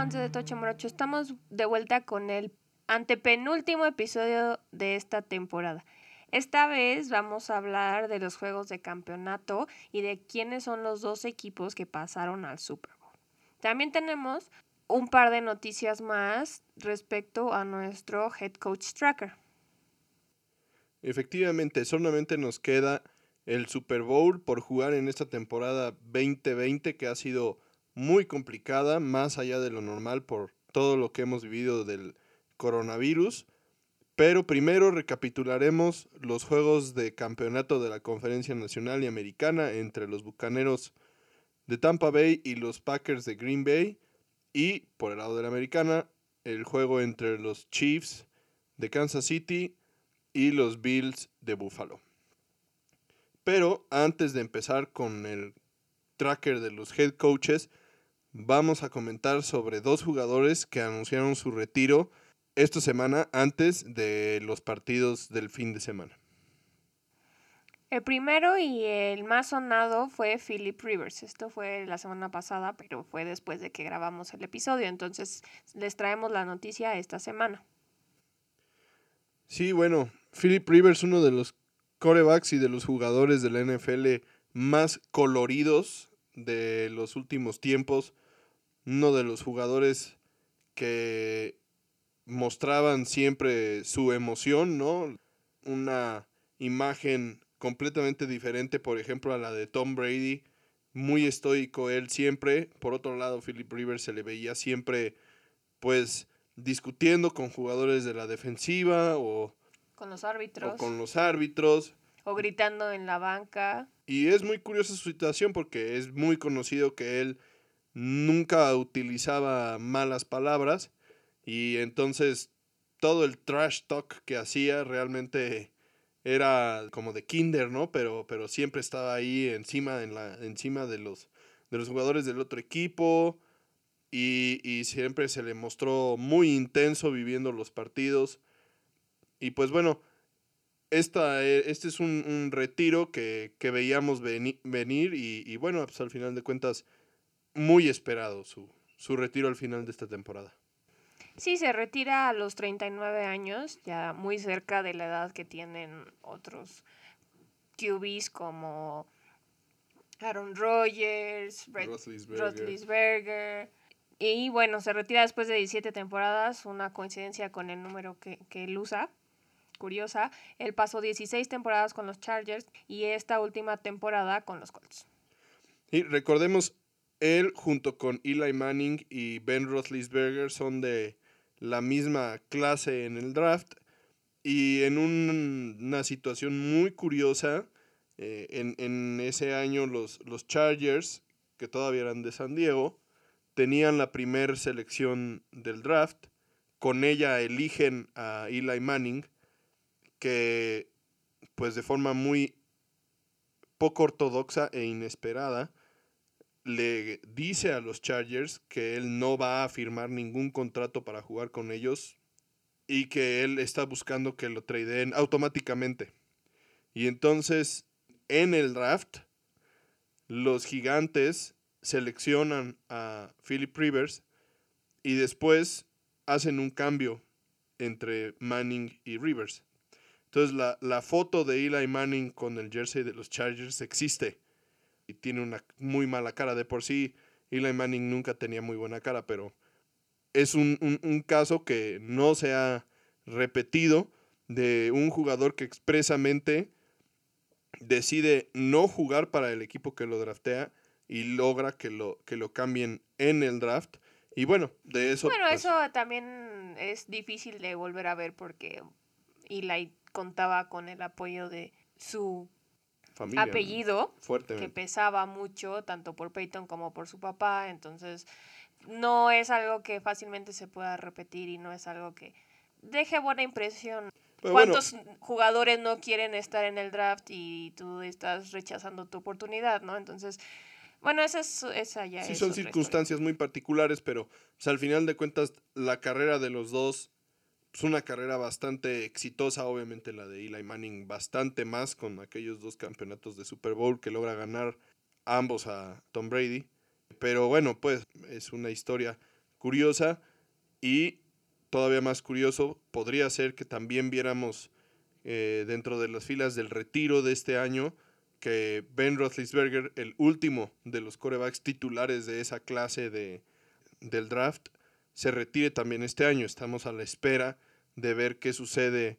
fans de Tocho Morocho? Estamos de vuelta con el antepenúltimo episodio de esta temporada. Esta vez vamos a hablar de los juegos de campeonato y de quiénes son los dos equipos que pasaron al Super Bowl. También tenemos un par de noticias más respecto a nuestro head coach tracker. Efectivamente, solamente nos queda el Super Bowl por jugar en esta temporada 2020 que ha sido muy complicada, más allá de lo normal por todo lo que hemos vivido del coronavirus. Pero primero recapitularemos los juegos de campeonato de la Conferencia Nacional y Americana entre los Bucaneros de Tampa Bay y los Packers de Green Bay. Y por el lado de la Americana, el juego entre los Chiefs de Kansas City y los Bills de Buffalo. Pero antes de empezar con el tracker de los head coaches, vamos a comentar sobre dos jugadores que anunciaron su retiro esta semana antes de los partidos del fin de semana. El primero y el más sonado fue Philip Rivers. Esto fue la semana pasada, pero fue después de que grabamos el episodio. Entonces les traemos la noticia esta semana. Sí, bueno, Philip Rivers, uno de los corebacks y de los jugadores de la NFL más coloridos de los últimos tiempos. Uno de los jugadores que mostraban siempre su emoción, ¿no? Una imagen completamente diferente, por ejemplo, a la de Tom Brady. Muy estoico él siempre. Por otro lado, Philip Rivers se le veía siempre, pues, discutiendo con jugadores de la defensiva o con los árbitros. O con los árbitros. O gritando en la banca. Y es muy curiosa su situación porque es muy conocido que él nunca utilizaba malas palabras y entonces todo el trash talk que hacía realmente era como de kinder, ¿no? Pero, pero siempre estaba ahí encima, en la, encima de, los, de los jugadores del otro equipo y, y siempre se le mostró muy intenso viviendo los partidos. Y pues bueno, esta, eh, este es un, retiro que, veíamos venir y, y, bueno, pues al final de cuentas, muy esperado su, su retiro al final de esta temporada. Sí, se retira a los 39 años, ya muy cerca de la edad que tienen otros QBs como Aaron Rodgers, Roethlisberger. Y bueno, se retira después de 17 temporadas, una coincidencia con el número que, que él usa curiosa. Él pasó 16 temporadas con los Chargers y esta última temporada con los Colts. Y recordemos, él junto con Eli Manning y Ben Roethlisberger son de la misma clase en el draft y en una situación muy curiosa, eh, en, ese año los, los Chargers, que todavía eran de San Diego, tenían la primera selección del draft, con ella eligen a Eli Manning, que pues de forma muy poco ortodoxa e inesperada le dice a los Chargers que él no va a firmar ningún contrato para jugar con ellos y que él está buscando que lo tradeen automáticamente. Y entonces en el draft los gigantes seleccionan a Philip Rivers y después hacen un cambio entre Manning y Rivers. Entonces la, la, foto de Eli Manning con el jersey de los Chargers existe y tiene una muy mala cara. De por sí, Eli Manning nunca tenía muy buena cara, pero es un, un, caso que no se ha repetido de un jugador que expresamente decide no jugar para el equipo que lo draftea y logra que lo, que lo cambien en el draft. Y bueno, de eso... Bueno, pues eso también es difícil de volver a ver porque Eli contaba con el apoyo de su apellido, que pesaba mucho, tanto por Peyton como por su papá, entonces no es algo que fácilmente se pueda repetir y no es algo que deje buena impresión. ¿Cuántos jugadores no quieren estar en el draft y tú estás rechazando tu oportunidad, no? Entonces, bueno, esa, es, esa ya sí, son circunstancias muy particulares, pero pues, al final de cuentas la carrera de los dos es una carrera bastante exitosa, obviamente la de Eli Manning bastante más con aquellos dos campeonatos de Super Bowl que logra ganar ambos a Tom Brady. Pero bueno, pues es una historia curiosa y todavía más curioso podría ser que también viéramos eh, dentro de las filas del retiro de este año que Ben Roethlisberger, el último de los corebacks titulares de esa clase de, del draft, se retire también este año. Estamos a la espera de ver qué sucede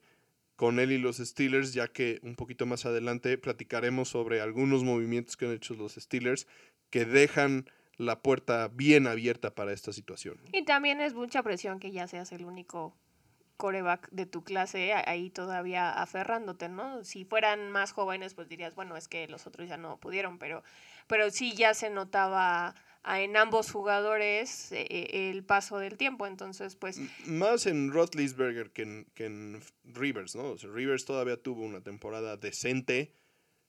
con él y los Steelers, ya que un poquito más adelante platicaremos sobre algunos movimientos que han hecho los Steelers que dejan la puerta bien abierta para esta situación. Y también es mucha presión que ya seas el único coreback de tu clase ahí todavía aferrándote, ¿no? Si fueran más jóvenes, pues dirías, bueno, es que los otros ya no pudieron, pero, pero sí ya se notaba en ambos jugadores eh, eh, el paso del tiempo, entonces pues... Más en Roethlisberger que en, que en Rivers, ¿no? Rivers todavía tuvo una temporada decente,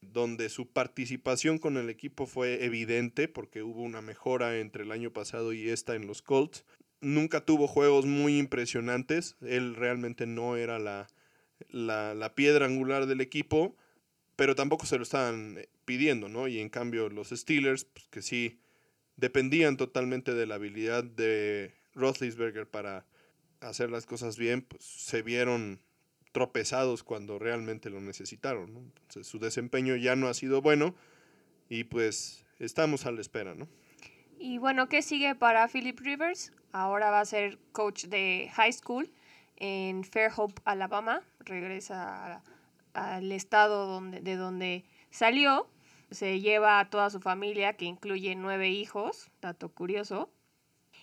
donde su participación con el equipo fue evidente porque hubo una mejora entre el año pasado y esta en los Colts nunca tuvo juegos muy impresionantes. Él realmente no era la, la, piedra angular del equipo, pero tampoco se lo estaban eh, pidiendo, ¿no? Y en cambio los Steelers, pues, que sí dependían totalmente de la habilidad de Roethlisberger para hacer las cosas bien, pues se vieron tropezados cuando realmente lo necesitaron. ¿no? su desempeño ya no ha sido bueno y pues estamos a la espera, ¿no? Y bueno, ¿qué sigue para Philip Rivers? Ahora va a ser coach de high school en Fairhope, Alabama. Regresa al estado donde, de donde salió. Se lleva a toda su familia, que incluye nueve hijos, dato curioso.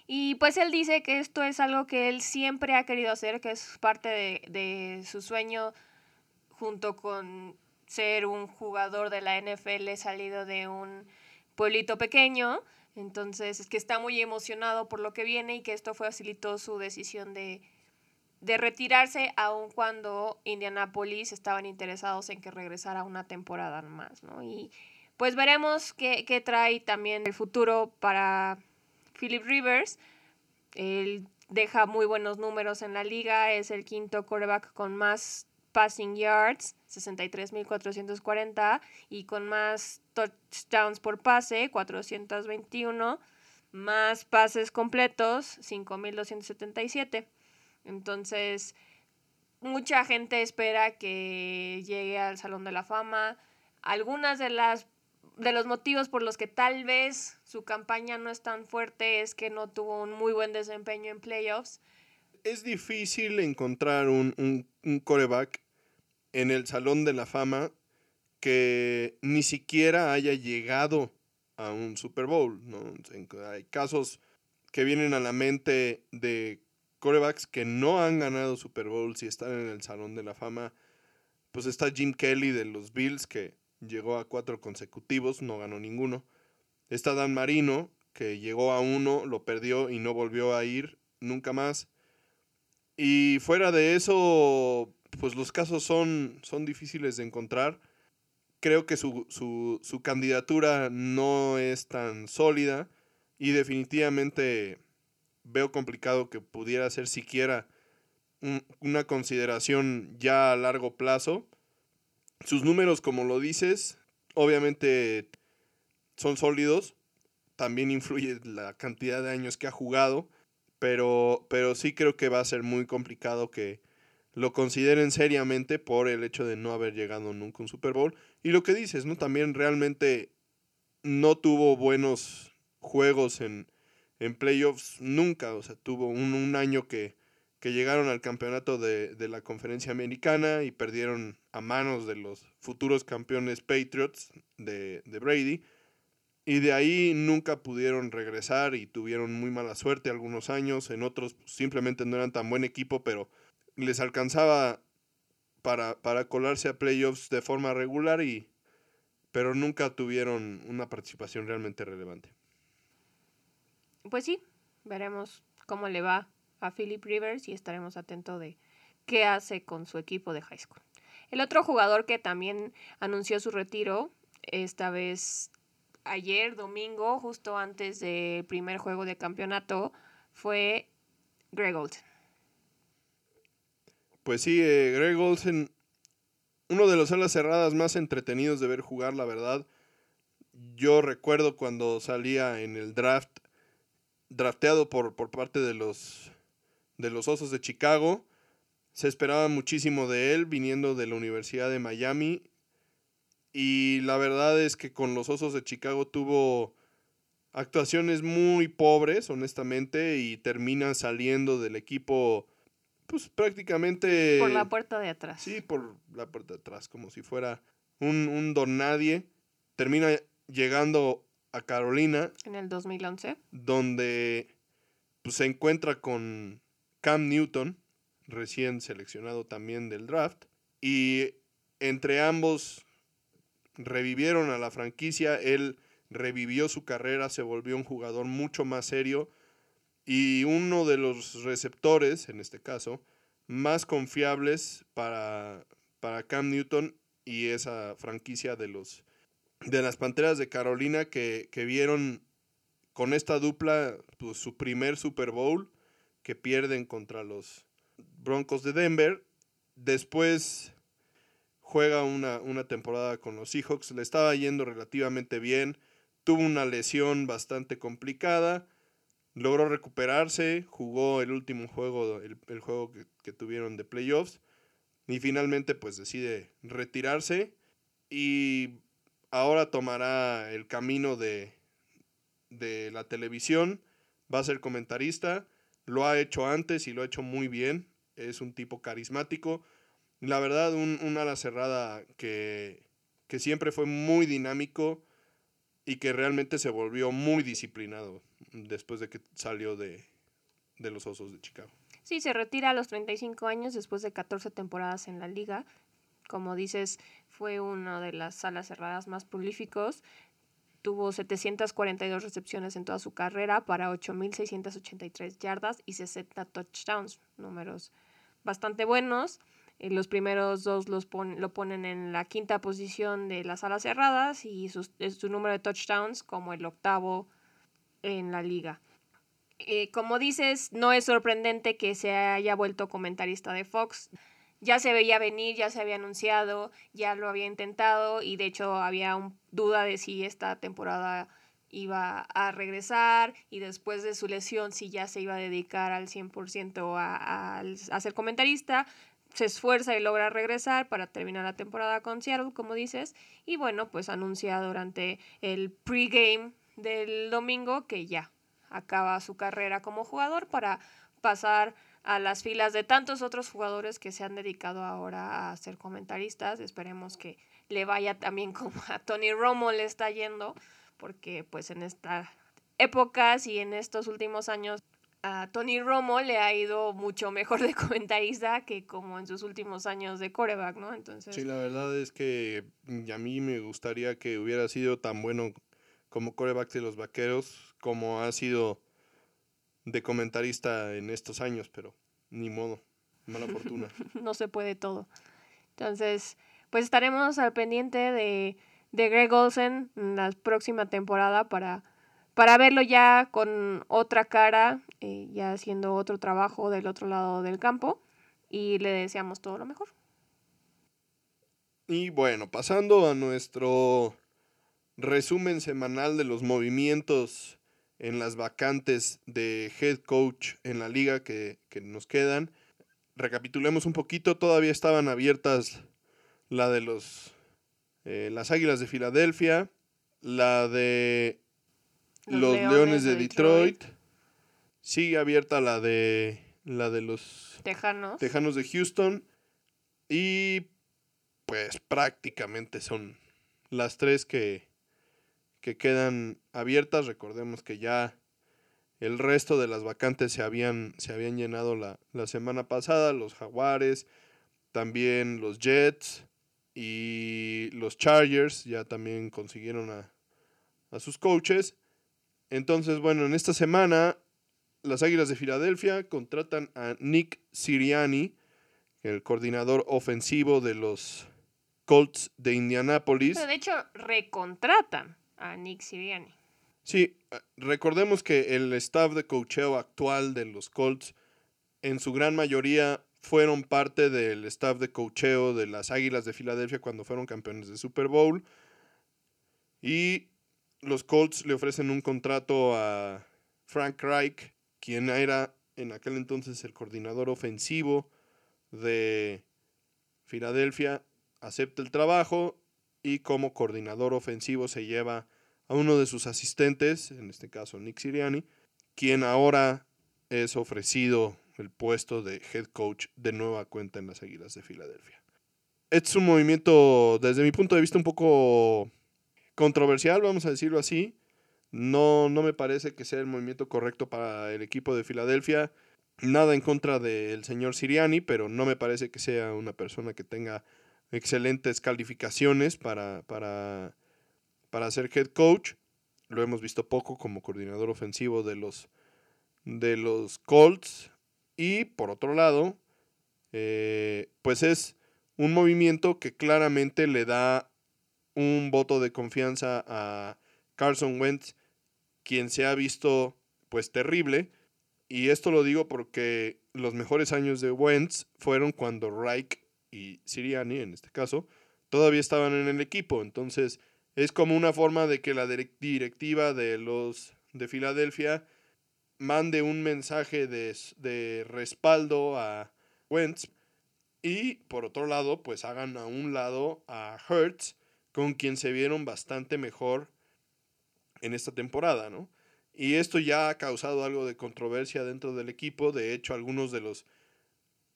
Y pues él dice que esto es algo que él siempre ha querido hacer, que es parte de, de su sueño junto con ser un jugador de la NFL salido de un pueblito pequeño entonces, es que está muy emocionado por lo que viene y que esto facilitó su decisión de, retirarse, aun cuando Indianapolis estaban interesados en que regresara una temporada más, ¿no? Y pues veremos qué, qué trae también el futuro para Philip Rivers. Él deja muy buenos números en la liga, es el quinto quarterback con más passing yards, 63.440, y con más touchdowns por pase, 421, más pases completos, 5.277. Entonces, mucha gente espera que llegue al Salón de la Fama. Algunas de las de los motivos por los que tal vez su campaña no es tan fuerte es que no tuvo un muy buen desempeño en playoffs es difícil encontrar un, un, coreback en el Salón de la Fama que ni siquiera haya llegado a un Super Bowl. ¿no? Hay casos que vienen a la mente de corebacks que no han ganado Super Bowls y están en el Salón de la Fama. Pues está Jim Kelly de los Bills, que llegó a cuatro consecutivos, no ganó ninguno. Está Dan Marino, que llegó a uno, lo perdió y no volvió a ir nunca más. Y fuera de eso, pues los casos son, son difíciles de encontrar. Creo que su, su, candidatura no es tan sólida y definitivamente veo complicado que pudiera ser siquiera una consideración ya a largo plazo. Sus números, como lo dices, obviamente son sólidos. También influye la cantidad de años que ha jugado pero, pero sí creo que va a ser muy complicado que lo consideren seriamente por el hecho de no haber llegado nunca a un Super Bowl. Y lo que dices, ¿no? También realmente no tuvo buenos juegos en, en playoffs nunca. O sea, tuvo un, año que, que, llegaron al campeonato de, de, la conferencia americana y perdieron a manos de los futuros campeones Patriots de, de Brady. Y de ahí nunca pudieron regresar y tuvieron muy mala suerte algunos años. En otros pues, simplemente no eran tan buen equipo, pero les alcanzaba para, para colarse a playoffs de forma regular y pero nunca tuvieron una participación realmente relevante. Pues sí, veremos cómo le va a Philip Rivers y estaremos atentos de qué hace con su equipo de high school. El otro jugador que también anunció su retiro, esta vez ayer, domingo, justo antes del primer juego de campeonato, fue Greg Olsen. Pues sí, eh, Greg Olsen, uno de los alas cerradas más entretenidos de ver jugar, la verdad. Yo recuerdo cuando salía en el draft drafteado por, por parte de los, de los Osos de Chicago. Se esperaba muchísimo de él viniendo de la Universidad de Miami. Y la verdad es que con los Osos de Chicago tuvo actuaciones muy pobres, honestamente, y termina saliendo del equipo, pues prácticamente... Por la puerta de atrás. Sí, por la puerta de atrás, como si fuera un, un don nadie. Termina llegando a Carolina. En el 2011. Donde pues, se encuentra con Cam Newton, recién seleccionado también del draft. Y entre ambos revivieron a la franquicia. Él revivió su carrera, se volvió un jugador mucho más serio. Y uno de los receptores, en este caso, más confiables para, para Cam Newton y esa franquicia de los de las Panteras de Carolina que, vieron con esta dupla pues, su primer Super Bowl que pierden contra los Broncos de Denver. Después juega una, una, temporada con los Seahawks, le estaba yendo relativamente bien, tuvo una lesión bastante complicada, logró recuperarse, jugó el último juego, el, juego que, que, tuvieron de playoffs, y finalmente pues decide retirarse. Y ahora tomará el camino de, de la televisión, va a ser comentarista, lo ha hecho antes y lo ha hecho muy bien, es un tipo carismático, la verdad un, ala cerrada que, que siempre fue muy dinámico y que realmente se volvió muy disciplinado después de que salió de, de los Osos de Chicago. Sí, se retira a los 35 años después de 14 temporadas en la liga. Como dices, fue una de las salas cerradas más prolíficos. Tuvo 742 recepciones en toda su carrera para 8.683 yardas y 60 touchdowns, números bastante buenos. Eh, los primeros dos los lo ponen en la quinta posición de las salas cerradas y su, su número de touchdowns como el octavo en la liga. Eh, como dices, no es sorprendente que se haya vuelto comentarista de Fox ya se veía venir, ya se había anunciado, ya lo había intentado y de hecho había un, duda de si esta temporada iba a regresar y después de su lesión si ya se iba a dedicar al 100% a, a, ser comentarista. Se esfuerza y logra regresar para terminar la temporada con Seattle, como dices. Y bueno, pues anuncia durante el pregame del domingo que ya acaba su carrera como jugador para pasar a las filas de tantos otros jugadores que se han dedicado ahora a ser comentaristas. Esperemos que le vaya también como a Tony Romo le está yendo, porque pues en estas épocas y en estos últimos años a Tony Romo le ha ido mucho mejor de comentarista que como en sus últimos años de coreback, ¿no? Entonces... Sí, la verdad es que a mí me gustaría que hubiera sido tan bueno como coreback de los vaqueros como ha sido de comentarista en estos años, pero ni modo, mala fortuna. no se puede todo. Entonces, pues estaremos al pendiente de, de Greg Olsen en la próxima temporada para, para verlo ya con otra cara, eh, ya haciendo otro trabajo del otro lado del campo y le deseamos todo lo mejor. Y bueno, pasando a nuestro resumen semanal de los movimientos en las vacantes de head coach en la liga que, nos quedan. Recapitulemos un poquito, todavía estaban abiertas la de los eh, las Águilas de Filadelfia, la de los, Leones, de, Detroit. sigue abierta la de la de los Tejanos. Tejanos de Houston y pues prácticamente son las tres que que quedan abiertas. Recordemos que ya el resto de las vacantes se habían, se habían llenado la, semana pasada. Los Jaguares, también los Jets y los Chargers ya también consiguieron a, a sus coaches. Entonces, bueno, en esta semana las Águilas de Filadelfia contratan a Nick Siriani, el coordinador ofensivo de los Colts de Indianápolis. Pero de hecho, recontratan a Nick Siriani. Sí, recordemos que el staff de cocheo actual de los Colts, en su gran mayoría, fueron parte del staff de cocheo de las Águilas de Filadelfia cuando fueron campeones de Super Bowl. Y los Colts le ofrecen un contrato a Frank Reich, quien era en aquel entonces el coordinador ofensivo de Filadelfia, acepta el trabajo y como coordinador ofensivo se lleva a uno de sus asistentes, en este caso Nick Siriani, quien ahora es ofrecido el puesto de head coach de nueva cuenta en las Águilas de Filadelfia. Es un movimiento, desde mi punto de vista, un poco controversial, vamos a decirlo así. No, no me parece que sea el movimiento correcto para el equipo de Filadelfia. Nada en contra del señor Siriani, pero no me parece que sea una persona que tenga excelentes calificaciones para, para, para ser head coach. Lo hemos visto poco como coordinador ofensivo de los, de los Colts. Y por otro lado, eh, pues es un movimiento que claramente le da un voto de confianza a Carson Wentz, quien se ha visto pues terrible. Y esto lo digo porque los mejores años de Wentz fueron cuando Reich y Siriani, en este caso, todavía estaban en el equipo. Entonces es como una forma de que la directiva de los de Filadelfia mande un mensaje de, respaldo a Wentz y por otro lado, pues hagan a un lado a Hertz, con quien se vieron bastante mejor en esta temporada, ¿no? Y esto ya ha causado algo de controversia dentro del equipo. De hecho, algunos de los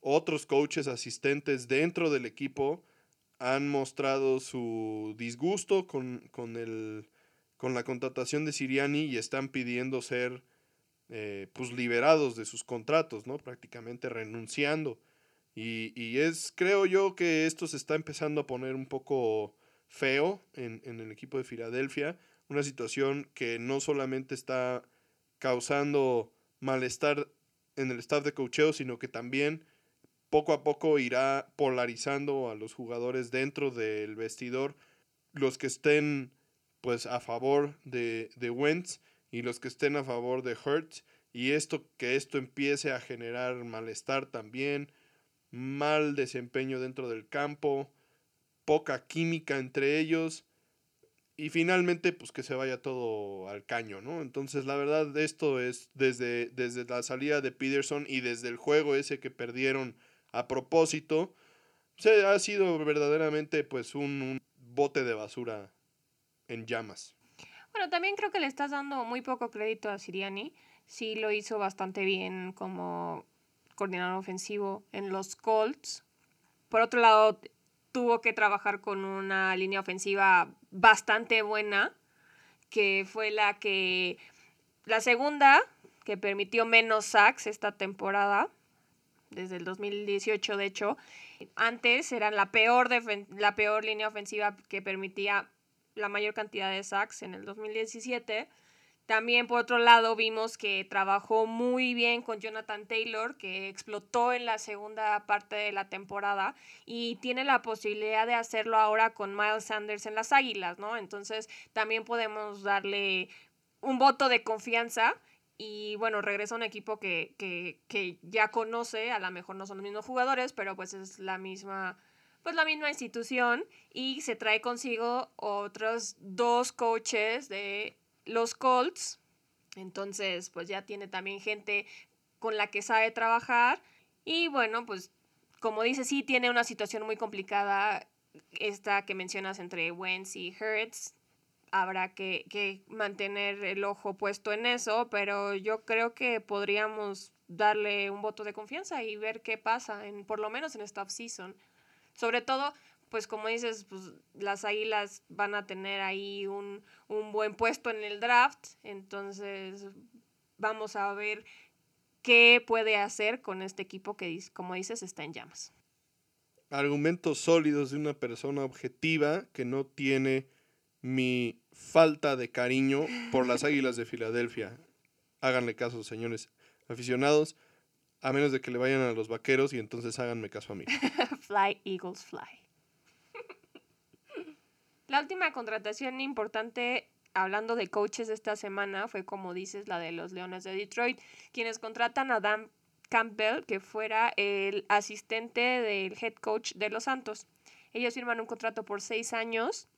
otros coaches asistentes dentro del equipo han mostrado su disgusto con, con, el, con la contratación de Siriani y están pidiendo ser eh, pues liberados de sus contratos, ¿no? Prácticamente renunciando. Y, es, creo yo, que esto se está empezando a poner un poco feo en, en el equipo de Filadelfia. Una situación que no solamente está causando malestar en el staff de cocheo, sino que también poco a poco irá polarizando a los jugadores dentro del vestidor, los que estén pues a favor de, de Wentz y los que estén a favor de Hertz y esto que esto empiece a generar malestar también, mal desempeño dentro del campo, poca química entre ellos y finalmente pues que se vaya todo al caño, ¿no? Entonces la verdad esto es desde, desde la salida de Peterson y desde el juego ese que perdieron a propósito, se ha sido verdaderamente pues un, un bote de basura en llamas. Bueno, también creo que le estás dando muy poco crédito a Siriani. Sí lo hizo bastante bien como coordinador ofensivo en los Colts. Por otro lado, tuvo que trabajar con una línea ofensiva bastante buena, que fue la que la segunda que permitió menos sacks esta temporada, desde el 2018 de hecho. Antes era la peor, la peor línea ofensiva que permitía la mayor cantidad de sacks en el 2017. También por otro lado vimos que trabajó muy bien con Jonathan Taylor, que explotó en la segunda parte de la temporada y tiene la posibilidad de hacerlo ahora con Miles Sanders en las Águilas, ¿no? Entonces también podemos darle un voto de confianza y bueno, regresa a un equipo que, que, que ya conoce, a lo mejor no son los mismos jugadores, pero pues es la misma pues la misma institución y se trae consigo otros dos coaches de los Colts. Entonces, pues ya tiene también gente con la que sabe trabajar. Y bueno, pues como dice, sí tiene una situación muy complicada esta que mencionas entre Wentz y Hertz. Habrá que, que mantener el ojo puesto en eso, pero yo creo que podríamos darle un voto de confianza y ver qué pasa, en, por lo menos en esta off-season. Sobre todo, pues como dices, pues las águilas van a tener ahí un, buen puesto en el draft, entonces vamos a ver qué puede hacer con este equipo que, como dices, está en llamas. Argumentos sólidos de una persona objetiva que no tiene mi falta de cariño por las Águilas de Filadelfia. Háganle caso, señores aficionados. A menos de que le vayan a los vaqueros y entonces háganme caso a mí. fly, Eagles, fly. la última contratación importante, hablando de coaches esta semana, fue como dices, la de los Leones de Detroit, quienes contratan a Dan Campbell, que fuera el asistente del head coach de los Santos. Ellos firman un contrato por seis años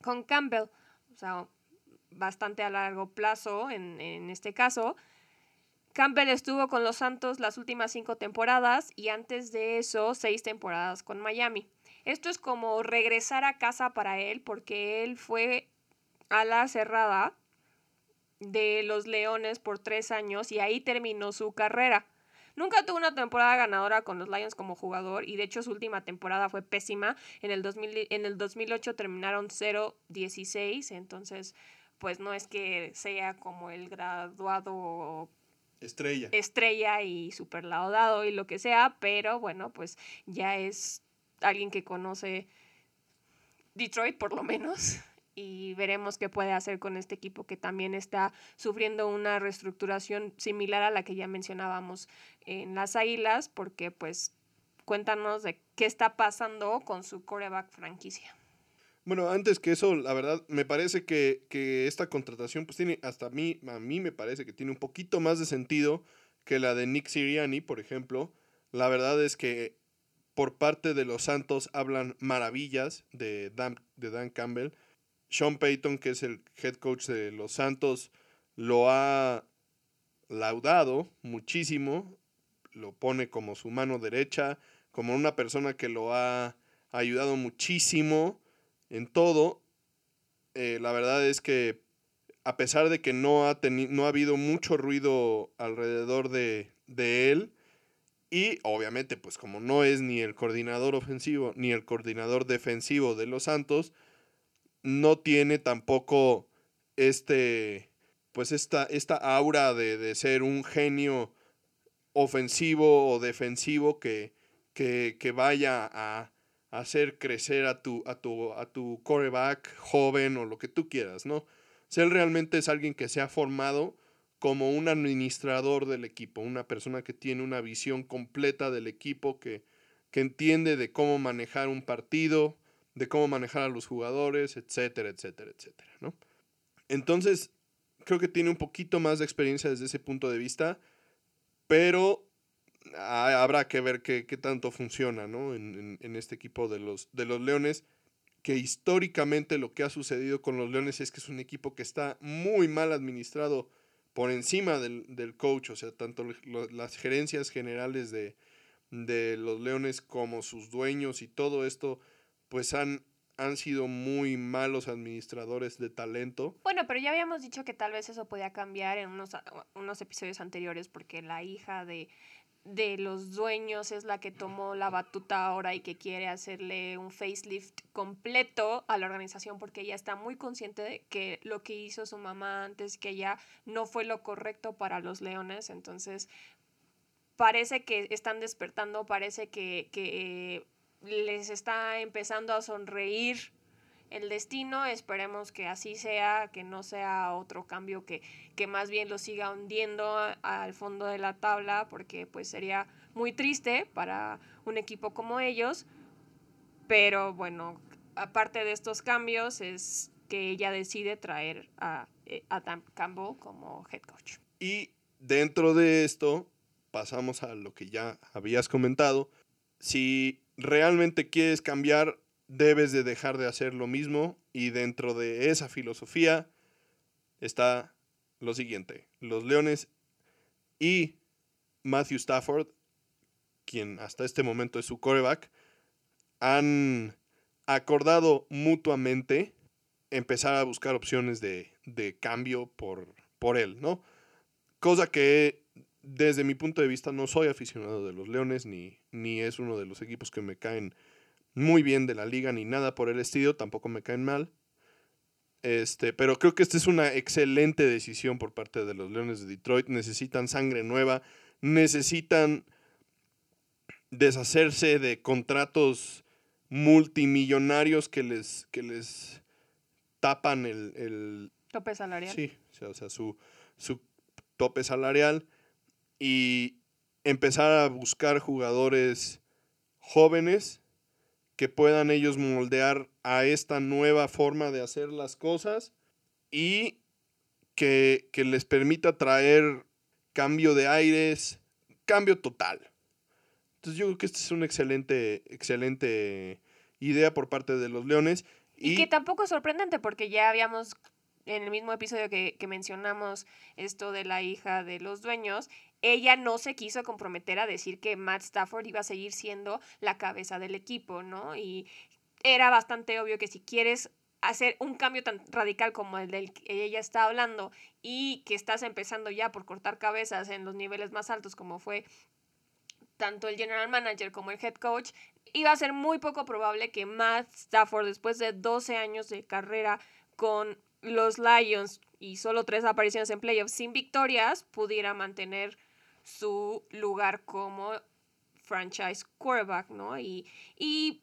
con Campbell. O sea, bastante a largo plazo en, en este caso. Campbell estuvo con los Santos las últimas cinco temporadas y antes de eso seis temporadas con Miami. Esto es como regresar a casa para él porque él fue a la cerrada de los Leones por tres años y ahí terminó su carrera. Nunca tuvo una temporada ganadora con los Lions como jugador y de hecho su última temporada fue pésima. En el, 2000, en el 2008 terminaron 0-16, entonces pues no es que sea como el graduado estrella. Estrella y super laudado y lo que sea, pero bueno, pues ya es alguien que conoce Detroit por lo menos y veremos qué puede hacer con este equipo que también está sufriendo una reestructuración similar a la que ya mencionábamos en las Águilas, porque pues cuéntanos de qué está pasando con su coreback franquicia. Bueno, antes que eso, la verdad, me parece que, que, esta contratación, pues tiene, hasta a mí, a mí me parece que tiene un poquito más de sentido que la de Nick Siriani, por ejemplo. La verdad es que por parte de los Santos hablan maravillas de Dan, de Dan Campbell. Sean Payton, que es el head coach de los Santos, lo ha laudado muchísimo, lo pone como su mano derecha, como una persona que lo ha ayudado muchísimo en todo. Eh, la verdad es que a pesar de que no ha, no ha habido mucho ruido alrededor de, de él, y obviamente, pues como no es ni el coordinador ofensivo ni el coordinador defensivo de los Santos, no tiene tampoco este, pues esta, esta aura de, ser un genio ofensivo o defensivo que, que, vaya a, hacer crecer a tu, a, tu, a tu coreback joven o lo que tú quieras, ¿no? O él realmente es alguien que se ha formado como un administrador del equipo, una persona que tiene una visión completa del equipo, que, que entiende de cómo manejar un partido, de cómo manejar a los jugadores, etcétera, etcétera, etcétera, ¿no? Entonces, creo que tiene un poquito más de experiencia desde ese punto de vista, pero habrá que ver qué, tanto funciona, ¿no? En, este equipo de los, de los Leones, que históricamente lo que ha sucedido con los Leones es que es un equipo que está muy mal administrado por encima del, del coach, o sea, tanto las gerencias generales de, de los Leones como sus dueños y todo esto pues han, han sido muy malos administradores de talento. Bueno, pero ya habíamos dicho que tal vez eso podía cambiar en unos, unos episodios anteriores porque la hija de, de los dueños es la que tomó la batuta ahora y que quiere hacerle un facelift completo a la organización porque ella está muy consciente de que lo que hizo su mamá antes que ella no fue lo correcto para los leones, entonces parece que están despertando, parece que, que les está empezando a sonreír el destino. Esperemos que así sea, que no sea otro cambio que, que más bien lo siga hundiendo al fondo de la tabla, porque pues sería muy triste para un equipo como ellos. Pero bueno, aparte de estos cambios es que ella decide traer a, eh, a Dan Campbell como head coach. Y dentro de esto pasamos a lo que ya habías comentado. Si realmente quieres cambiar, debes de dejar de hacer lo mismo y dentro de esa filosofía está lo siguiente. Los Leones y Matthew Stafford, quien hasta este momento es su coreback, han acordado mutuamente empezar a buscar opciones de, de cambio por, por él, ¿no? Cosa que desde mi punto de vista no soy aficionado de los Leones, ni, ni es uno de los equipos que me caen muy bien de la liga, ni nada por el estilo, tampoco me caen mal. Este, pero creo que esta es una excelente decisión por parte de los Leones de Detroit. Necesitan sangre nueva, necesitan deshacerse de contratos multimillonarios que les, que les tapan el, tope salarial. Sí, o sea, su, su tope salarial y empezar a buscar jugadores jóvenes que puedan ellos moldear a esta nueva forma de hacer las cosas y que, les permita traer cambio de aires, cambio total. Entonces yo creo que esta es una excelente, excelente idea por parte de los Leones. Y, y que tampoco es sorprendente porque ya habíamos en el mismo episodio que, que mencionamos esto de la hija de los dueños, ella no se quiso comprometer a decir que Matt Stafford iba a seguir siendo la cabeza del equipo, ¿no? Y era bastante obvio que si quieres hacer un cambio tan radical como el del que ella está hablando y que estás empezando ya por cortar cabezas en los niveles más altos como fue tanto el general manager como el head coach, iba a ser muy poco probable que Matt Stafford, después de 12 años de carrera con los Lions y solo tres apariciones en playoffs sin victorias, pudiera mantener su lugar como franchise quarterback, ¿no? Y, y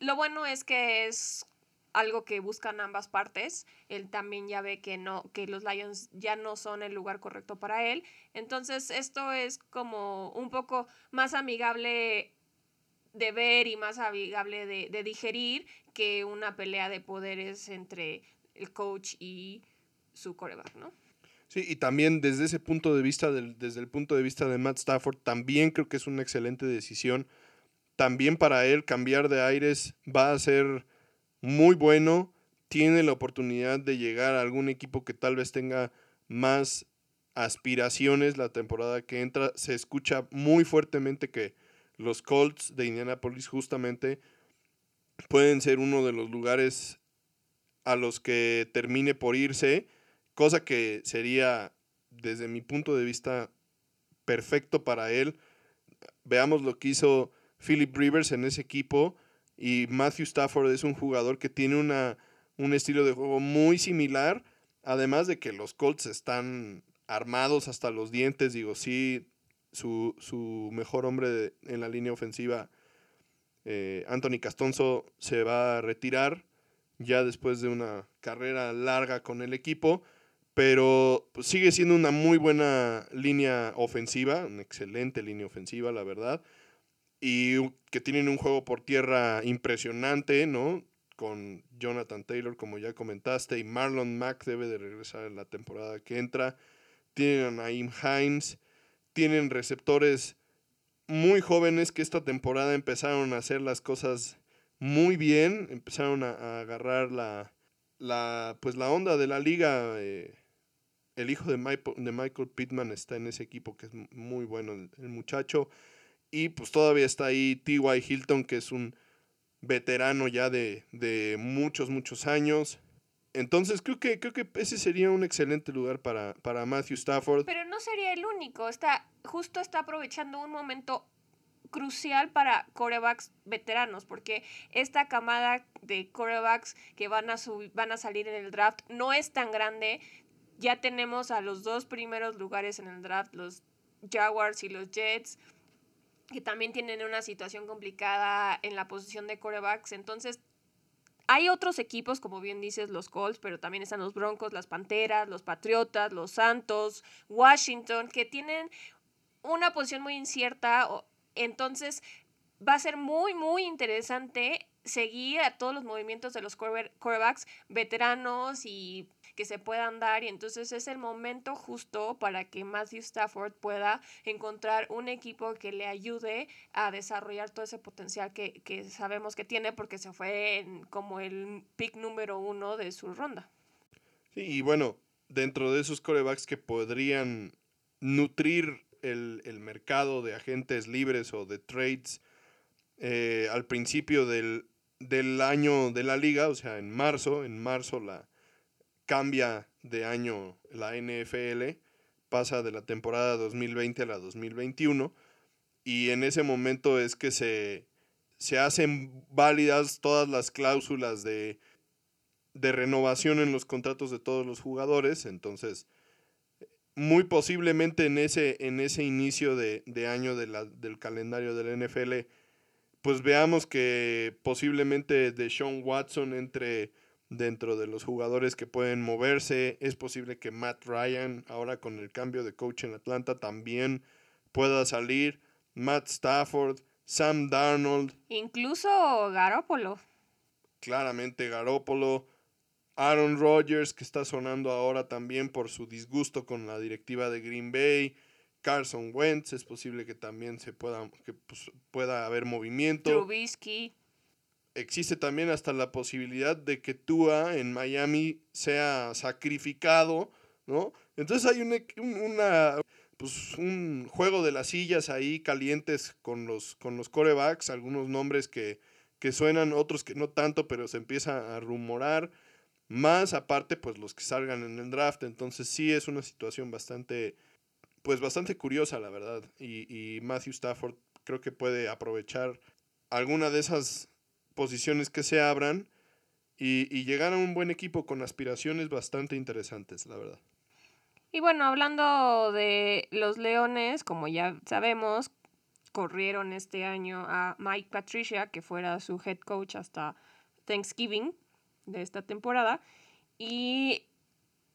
lo bueno es que es algo que buscan ambas partes. Él también ya ve que no, que los Lions ya no son el lugar correcto para él. Entonces, esto es como un poco más amigable de ver y más amigable de, de digerir que una pelea de poderes entre el coach y su coreback, ¿no? Sí, y también desde ese punto de vista, desde el punto de vista de Matt Stafford, también creo que es una excelente decisión. También para él cambiar de aires va a ser muy bueno. Tiene la oportunidad de llegar a algún equipo que tal vez tenga más aspiraciones la temporada que entra. Se escucha muy fuertemente que los Colts de Indianapolis justamente pueden ser uno de los lugares a los que termine por irse cosa que sería, desde mi punto de vista, perfecto para él. Veamos lo que hizo Philip Rivers en ese equipo y Matthew Stafford es un jugador que tiene una, un estilo de juego muy similar, además de que los Colts están armados hasta los dientes, digo, sí, su, su mejor hombre en la línea ofensiva, eh, Anthony Castonzo, se va a retirar ya después de una carrera larga con el equipo pero pues, sigue siendo una muy buena línea ofensiva, una excelente línea ofensiva, la verdad, y que tienen un juego por tierra impresionante, ¿no? Con Jonathan Taylor, como ya comentaste, y Marlon Mack debe de regresar en la temporada que entra. Tienen a Naim Hines, tienen receptores muy jóvenes que esta temporada empezaron a hacer las cosas muy bien, empezaron a, agarrar la, la, pues la onda de la liga. Eh, el hijo de Michael, Pittman está en ese equipo, que es muy bueno el, muchacho. Y pues todavía está ahí T.Y. Hilton, que es un veterano ya de, de, muchos, muchos años. Entonces creo que, creo que ese sería un excelente lugar para, para Matthew Stafford. Pero no sería el único. Está, justo está aprovechando un momento crucial para corebacks veteranos, porque esta camada de corebacks que van a, van a salir en el draft no es tan grande ya tenemos a los dos primeros lugares en el draft, los Jaguars y los Jets, que también tienen una situación complicada en la posición de corebacks. Entonces, hay otros equipos, como bien dices, los Colts, pero también están los Broncos, las Panteras, los Patriotas, los Santos, Washington, que tienen una posición muy incierta. Entonces, va a ser muy, muy interesante seguir a todos los movimientos de los quarterbacks veteranos y que se puedan dar y entonces es el momento justo para que Matthew Stafford pueda encontrar un equipo que le ayude a desarrollar todo ese potencial que, sabemos que tiene porque se fue como el pick número uno de su ronda. Sí, y bueno, dentro de esos corebacks que podrían nutrir el, el mercado de agentes libres o de trades eh, al principio del, del año de la liga, o sea, en marzo, en marzo la cambia de año la NFL, pasa de la temporada 2020 a la 2021 y en ese momento es que se, se hacen válidas todas las cláusulas de, de renovación en los contratos de todos los jugadores, entonces muy posiblemente en ese, en ese inicio de, de año de la, del calendario de la NFL pues veamos que posiblemente de Sean Watson entre dentro de los jugadores que pueden moverse. Es posible que Matt Ryan, ahora con el cambio de coach en Atlanta, también pueda salir. Matt Stafford, Sam Darnold. Incluso Garópolo. Claramente Garópolo. Aaron Rodgers, que está sonando ahora también por su disgusto con la directiva de Green Bay. Carson Wentz, es posible que también se pueda, que pues, pueda haber movimiento. Trubisky. Existe también hasta la posibilidad de que Tua en Miami sea sacrificado, ¿no? Entonces hay una, pues, un juego de las sillas ahí calientes con los, con los corebacks, algunos nombres que, que suenan, otros que no tanto, pero se empieza a rumorar. Más aparte, pues los que salgan en el draft. Entonces sí es una situación bastante, pues bastante curiosa, la verdad. Y, y Matthew Stafford creo que puede aprovechar alguna de esas posiciones que se abran y, y llegar a un buen equipo con aspiraciones bastante interesantes, la verdad. Y bueno, hablando de los Leones, como ya sabemos, corrieron este año a Mike Patricia, que fuera su head coach hasta Thanksgiving de esta temporada. Y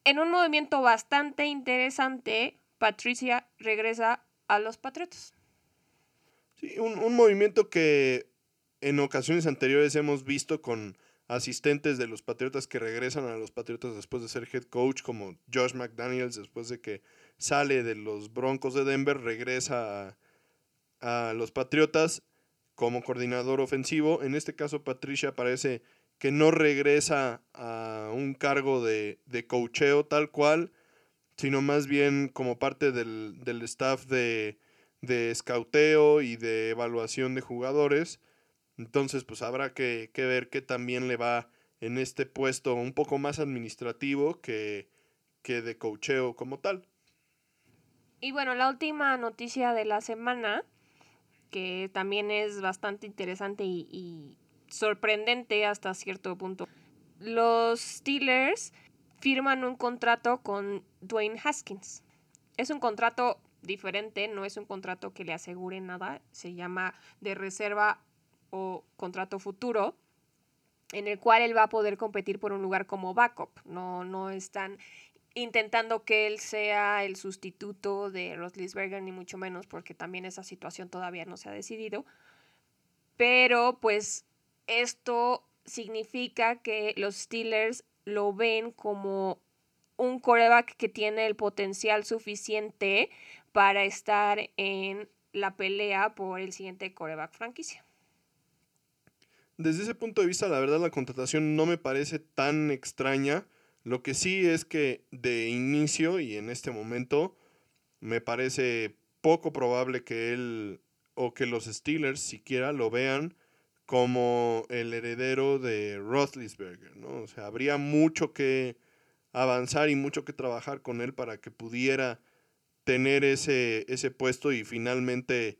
en un movimiento bastante interesante, Patricia regresa a los Patriotas. Sí, un, un movimiento que en ocasiones anteriores hemos visto con asistentes de los Patriotas que regresan a los Patriotas después de ser head coach, como Josh McDaniels, después de que sale de los Broncos de Denver, regresa a, los Patriotas como coordinador ofensivo. En este caso, Patricia parece que no regresa a un cargo de, de coacheo tal cual, sino más bien como parte del, del staff de, de scouteo y de evaluación de jugadores. Entonces, pues habrá que, ver qué también le va en este puesto un poco más administrativo que, que de cocheo como tal. Y bueno, la última noticia de la semana, que también es bastante interesante y, y sorprendente hasta cierto punto. Los Steelers firman un contrato con Dwayne Haskins. Es un contrato diferente, no es un contrato que le asegure nada, se llama de reserva o contrato futuro en el cual él va a poder competir por un lugar como backup. No, no están intentando que él sea el sustituto de Roslisberger, ni mucho menos, porque también esa situación todavía no se ha decidido. Pero pues esto significa que los Steelers lo ven como un coreback que tiene el potencial suficiente para estar en la pelea por el siguiente coreback franquicia. Desde ese punto de vista, la verdad, la contratación no me parece tan extraña. Lo que sí es que de inicio y en este momento me parece poco probable que él o que los Steelers siquiera lo vean como el heredero de Roethlisberger, ¿no? O sea, habría mucho que avanzar y mucho que trabajar con él para que pudiera tener ese, ese puesto y finalmente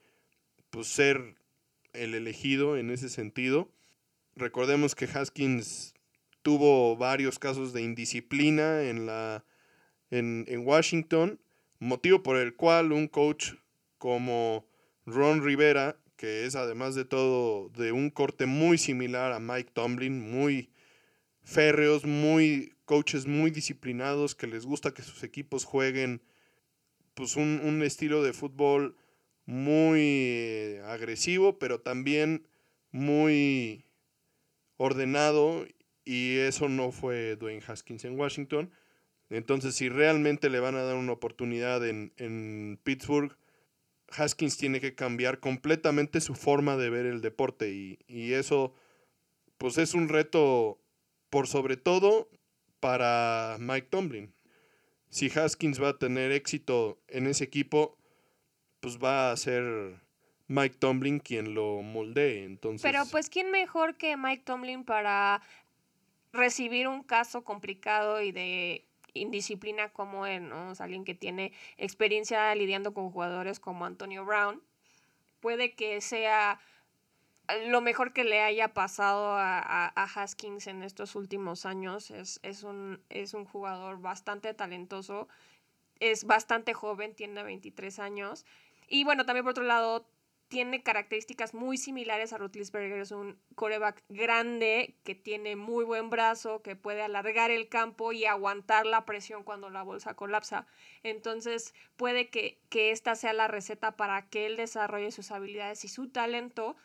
pues, ser el elegido en ese sentido. Recordemos que Haskins tuvo varios casos de indisciplina en, la, en, Washington, motivo por el cual un coach como Ron Rivera, que es además de todo de un corte muy similar a Mike Tomlin, muy férreos, muy coaches muy disciplinados, que les gusta que sus equipos jueguen pues un, un estilo de fútbol muy agresivo, pero también muy ordenado y eso no fue Dwayne Haskins en Washington. Entonces, si realmente le van a dar una oportunidad en, Pittsburgh, Haskins tiene que cambiar completamente su forma de ver el deporte y, y eso pues es un reto por sobre todo para Mike Tomlin. Si Haskins va a tener éxito en ese equipo, pues va a ser Mike Tomlin quien lo moldee. Entonces... Pero pues, ¿quién mejor que Mike Tomlin para recibir un caso complicado y de indisciplina como él, ¿no? alguien que tiene experiencia lidiando con jugadores como Antonio Brown. Puede que sea lo mejor que le haya pasado a, Haskins en estos últimos años. Es, es, un, es un jugador bastante talentoso, es bastante joven, tiene 23 años. Y bueno, también por otro lado, tiene características muy similares a Rutlisberger. Es un coreback grande que tiene muy buen brazo, que puede alargar el campo y aguantar la presión cuando la bolsa colapsa. Entonces puede que, que esta sea la receta para que él desarrolle sus habilidades y su talento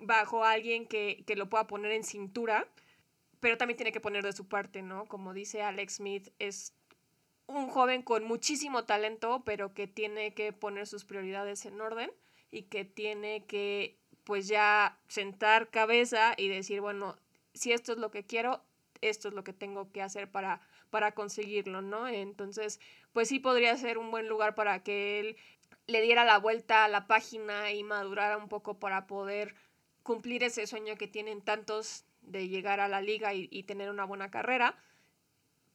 bajo alguien que, que lo pueda poner en cintura, pero también tiene que poner de su parte, ¿no? Como dice Alex Smith, es un joven con muchísimo talento, pero que tiene que poner sus prioridades en orden y que tiene que pues ya sentar cabeza y decir, bueno, si esto es lo que quiero, esto es lo que tengo que hacer para, para conseguirlo, ¿no? Entonces, pues sí podría ser un buen lugar para que él le diera la vuelta a la página y madurara un poco para poder cumplir ese sueño que tienen tantos de llegar a la liga y, y tener una buena carrera.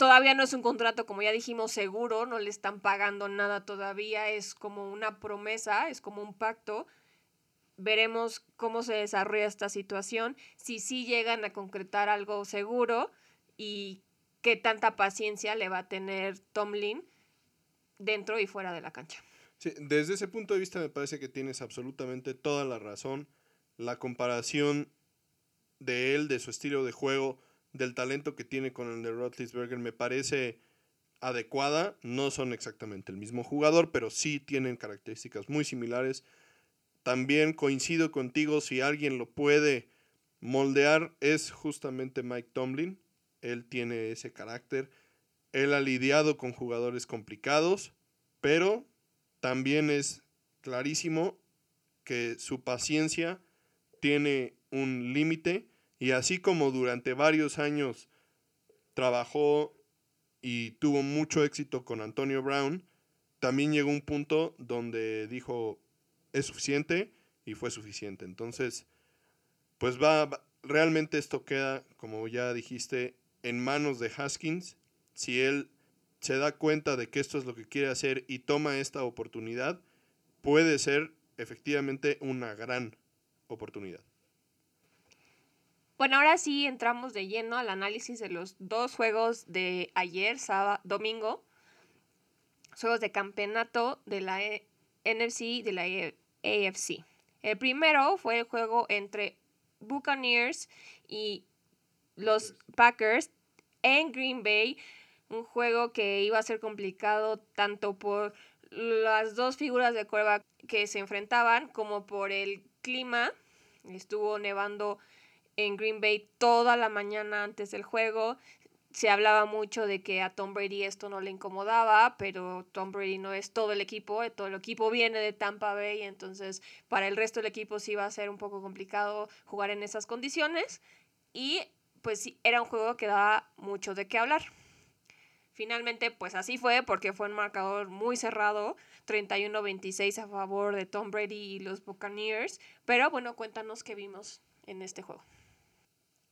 Todavía no es un contrato, como ya dijimos, seguro, no le están pagando nada todavía, es como una promesa, es como un pacto. Veremos cómo se desarrolla esta situación, si sí llegan a concretar algo seguro y qué tanta paciencia le va a tener Tomlin dentro y fuera de la cancha. Sí, desde ese punto de vista me parece que tienes absolutamente toda la razón. La comparación de él, de su estilo de juego, del talento que tiene con el de Roethlisberger me parece adecuada. No son exactamente el mismo jugador, pero sí tienen características muy similares. También coincido contigo, si alguien lo puede moldear es justamente Mike Tomlin. Él tiene ese carácter. Él ha lidiado con jugadores complicados, pero también es clarísimo que su paciencia tiene un límite y así como durante varios años trabajó y tuvo mucho éxito con Antonio Brown, también llegó un punto donde dijo, es suficiente y fue suficiente. Entonces, pues va, realmente esto queda, como ya dijiste, en manos de Haskins. Si él se da cuenta de que esto es lo que quiere hacer y toma esta oportunidad, puede ser efectivamente una gran oportunidad. Bueno, ahora sí entramos de lleno al análisis de los dos juegos de ayer, sábado, domingo. Juegos de campeonato de la e, NFC y de la AFC. El primero fue el juego entre Buccaneers y los Packers en Green Bay. Un juego que iba a ser complicado tanto por las dos figuras de cueva que se enfrentaban como por el clima. Estuvo nevando en Green Bay toda la mañana antes del juego. Se hablaba mucho de que a Tom Brady esto no le incomodaba, pero Tom Brady no es todo el equipo, todo el equipo viene de Tampa Bay, entonces para el resto del equipo sí va a ser un poco complicado jugar en esas condiciones. Y pues sí, era un juego que daba mucho de qué hablar. Finalmente, pues así fue, porque fue un marcador muy cerrado, 31-26 a favor de Tom Brady y los Buccaneers. Pero bueno, cuéntanos qué vimos en este juego.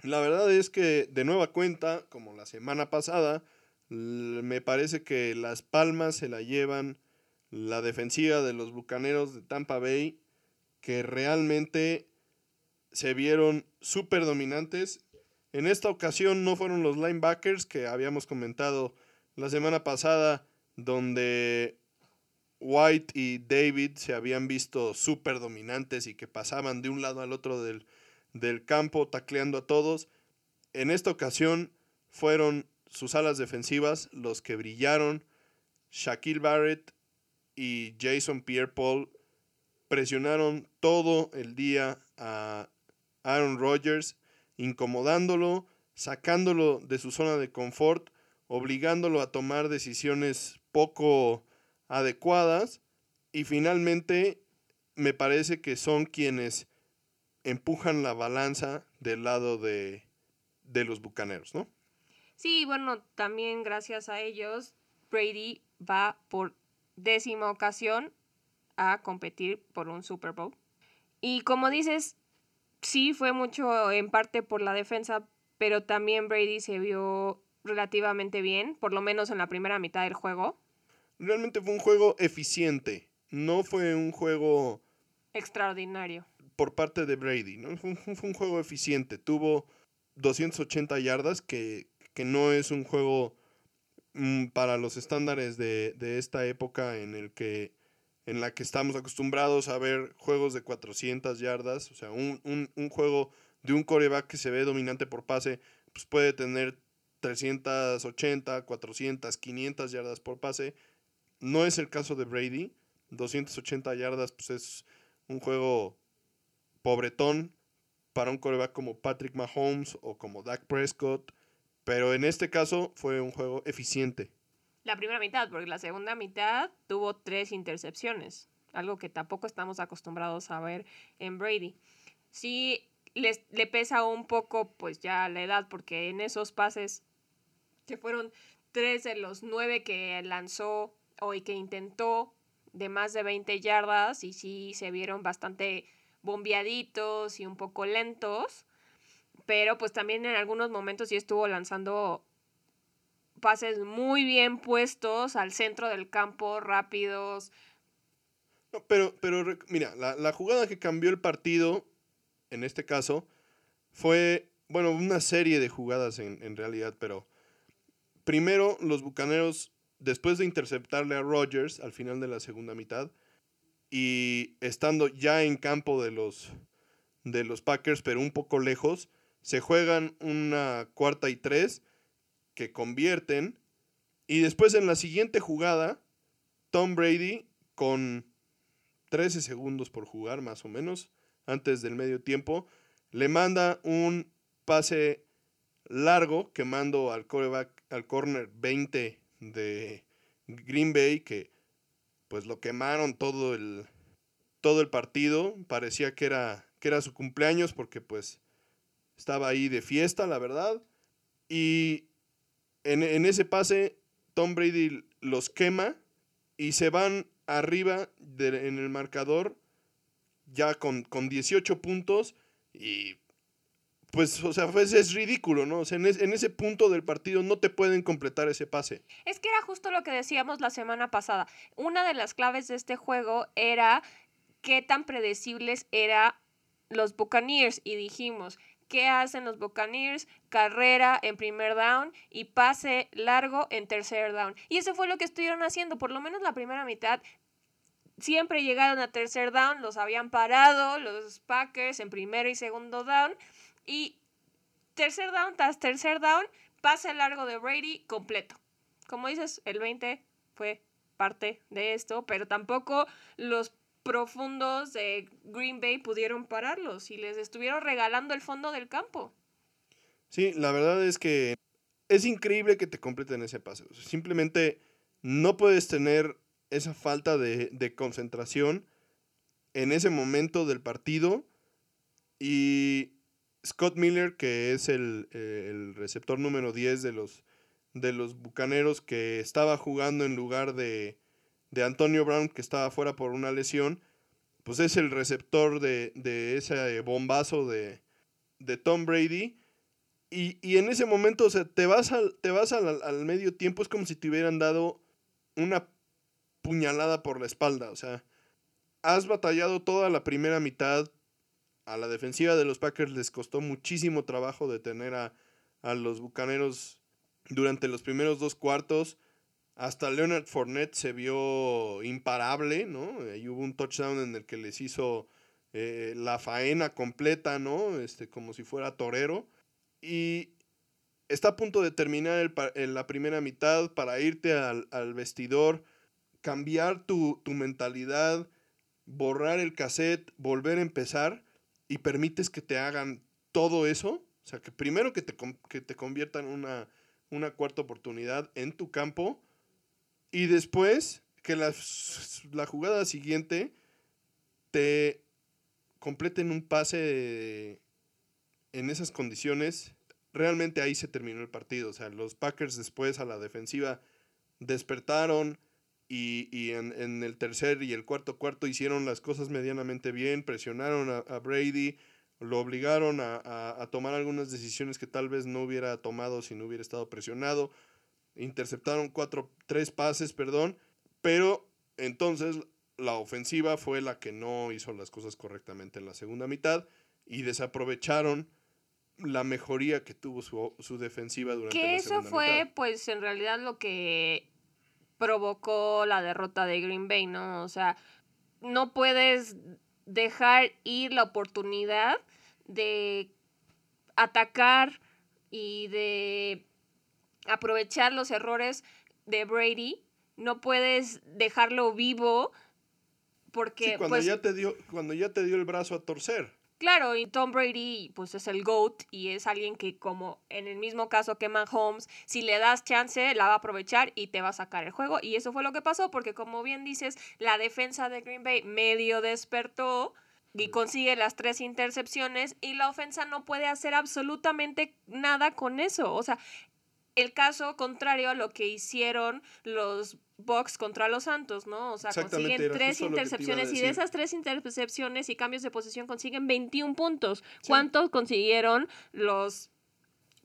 La verdad es que de nueva cuenta, como la semana pasada, me parece que las palmas se la llevan la defensiva de los Bucaneros de Tampa Bay, que realmente se vieron súper dominantes. En esta ocasión no fueron los linebackers que habíamos comentado la semana pasada, donde White y David se habían visto súper dominantes y que pasaban de un lado al otro del, del campo tacleando a todos. En esta ocasión fueron sus alas defensivas los que brillaron. Shaquille Barrett y Jason Pierre Paul presionaron todo el día a Aaron Rodgers, incomodándolo, sacándolo de su zona de confort, obligándolo a tomar decisiones poco adecuadas y finalmente me parece que son quienes empujan la balanza del lado de, los bucaneros, ¿no? Sí, bueno, también gracias a ellos, Brady va por décima ocasión a competir por un Super Bowl. Y como dices, sí fue mucho en parte por la defensa, pero también Brady se vio relativamente bien, por lo menos en la primera mitad del juego. Realmente fue un juego eficiente, no fue un juego extraordinario por parte de Brady. Fue, un, juego eficiente. Tuvo 280 yardas, que, no es un juego mm, para los estándares de, esta época en, el que, en la que estamos acostumbrados a ver juegos de 400 yardas. O sea, un, un juego de un coreback que se ve dominante por pase, pues puede tener 380, 400, 500 yardas por pase. No es el caso de Brady. 280 yardas, pues es un juego pobretón para un coreback como Patrick Mahomes o como Dak Prescott, pero en este caso fue un juego eficiente. La primera mitad, porque la segunda mitad tuvo tres intercepciones, algo que tampoco estamos acostumbrados a ver en Brady. sí le pesa un poco pues ya la edad, porque en esos pases que fueron tres de los nueve que lanzó o que intentó de más de 20 yardas y sí se vieron bastante bombeaditos y un poco lentos, pero pues también en algunos momentos sí estuvo lanzando pases muy bien puestos al centro del campo, rápidos. No, pero, pero mira, la, jugada que cambió el partido, en este caso, fue, bueno, una serie de jugadas en, en realidad, pero primero los Bucaneros, después de interceptarle a Rogers al final de la segunda mitad, y estando ya en campo de los, de los Packers, pero un poco lejos, se juegan una cuarta y tres que convierten. Y después en la siguiente jugada, Tom Brady con 13 segundos por jugar más o menos, antes del medio tiempo, le manda un pase largo quemando al al corner 20 de Green Bay, que pues lo quemaron todo el, todo el partido. Parecía que era, que era su cumpleaños porque pues estaba ahí de fiesta, la verdad. Y en, ese pase, Tom Brady los quema y se van arriba en el marcador ya con, con 18 puntos y pues, o sea, pues es ridículo, ¿no? En, en, ese punto del partido no te pueden completar ese pase. Es que era justo lo que decíamos la semana pasada. Una de las claves de este juego era qué tan predecibles eran los Buccaneers y dijimos, ¿qué hacen los Buccaneers? Carrera en primer down y pase largo en tercer down. Y eso fue lo que estuvieron haciendo, por lo menos la primera mitad. Siempre llegaron a tercer down, los habían parado los Packers en primero y segundo down y tercer down tras tercer down, pase largo de Brady completo. Como dices, el 20 fue parte de esto, pero tampoco los profundos de Green Bay pudieron pararlos y les estuvieron regalando el fondo del campo. Sí, la verdad es que es increíble que te completen ese pase. simplemente no puedes tener esa falta de, de, concentración en ese momento del partido y Scott Miller, que es el, receptor número 10 de los, de los Bucaneros, que estaba jugando en lugar de, de, Antonio Brown, que estaba fuera por una lesión, pues es el receptor de, ese bombazo de, de Tom Brady. Y, en ese momento, o sea, te vas, al, te vas al, al, medio tiempo, es como si te hubieran dado una puñalada por la espalda. O sea, has batallado toda la primera mitad, a la defensiva de los Packers les costó muchísimo trabajo detener a, a los Bucaneros durante los primeros dos cuartos. Hasta Leonard Fournette se vio imparable, ¿no? Ahí hubo un touchdown en el que les hizo eh, la faena completa, ¿no? Este, como si fuera torero. Y está a punto de terminar el, la primera mitad para irte al, al vestidor, cambiar tu, tu mentalidad, borrar el cassette, volver a empezar y permites que te hagan todo eso, o sea, que primero que te, que te conviertan una, una cuarta oportunidad en tu campo y después que la, la jugada siguiente te completen un pase en esas condiciones, realmente ahí se terminó el partido. O sea, los Packers después a la defensiva despertaron, y, en, el tercer y el cuarto cuarto hicieron las cosas medianamente bien, presionaron a, Brady, lo obligaron a, tomar algunas decisiones que tal vez no hubiera tomado si no hubiera estado presionado, interceptaron cuatro, tres pases, perdón, pero entonces la ofensiva fue la que no hizo las cosas correctamente en la segunda mitad y desaprovecharon la mejoría que tuvo su, su defensiva durante que la segunda mitad. eso fue pues en realidad lo que provocó la derrota de Green Bay, ¿no? O sea, no puedes dejar ir la oportunidad de atacar y de aprovechar los errores de Brady. No puedes dejarlo vivo porque... cuando, pues ya te dio, cuando ya te dio el brazo a torcer. Claro, y Tom Brady pues es el GOAT y es alguien que como en el mismo caso que Mahomes, si le das chance, la va a aprovechar y te va a sacar el juego. Y eso fue lo que pasó porque como bien dices, la defensa de Green Bay medio despertó y consigue las tres intercepciones y la ofensa no puede hacer absolutamente nada con eso. O sea, el caso contrario a lo que hicieron los Bucks contra los Santos, ¿no? O sea, consiguen tres intercepciones y de esas tres intercepciones y cambios de posición consiguen 21 puntos. ¿Cuántos consiguieron los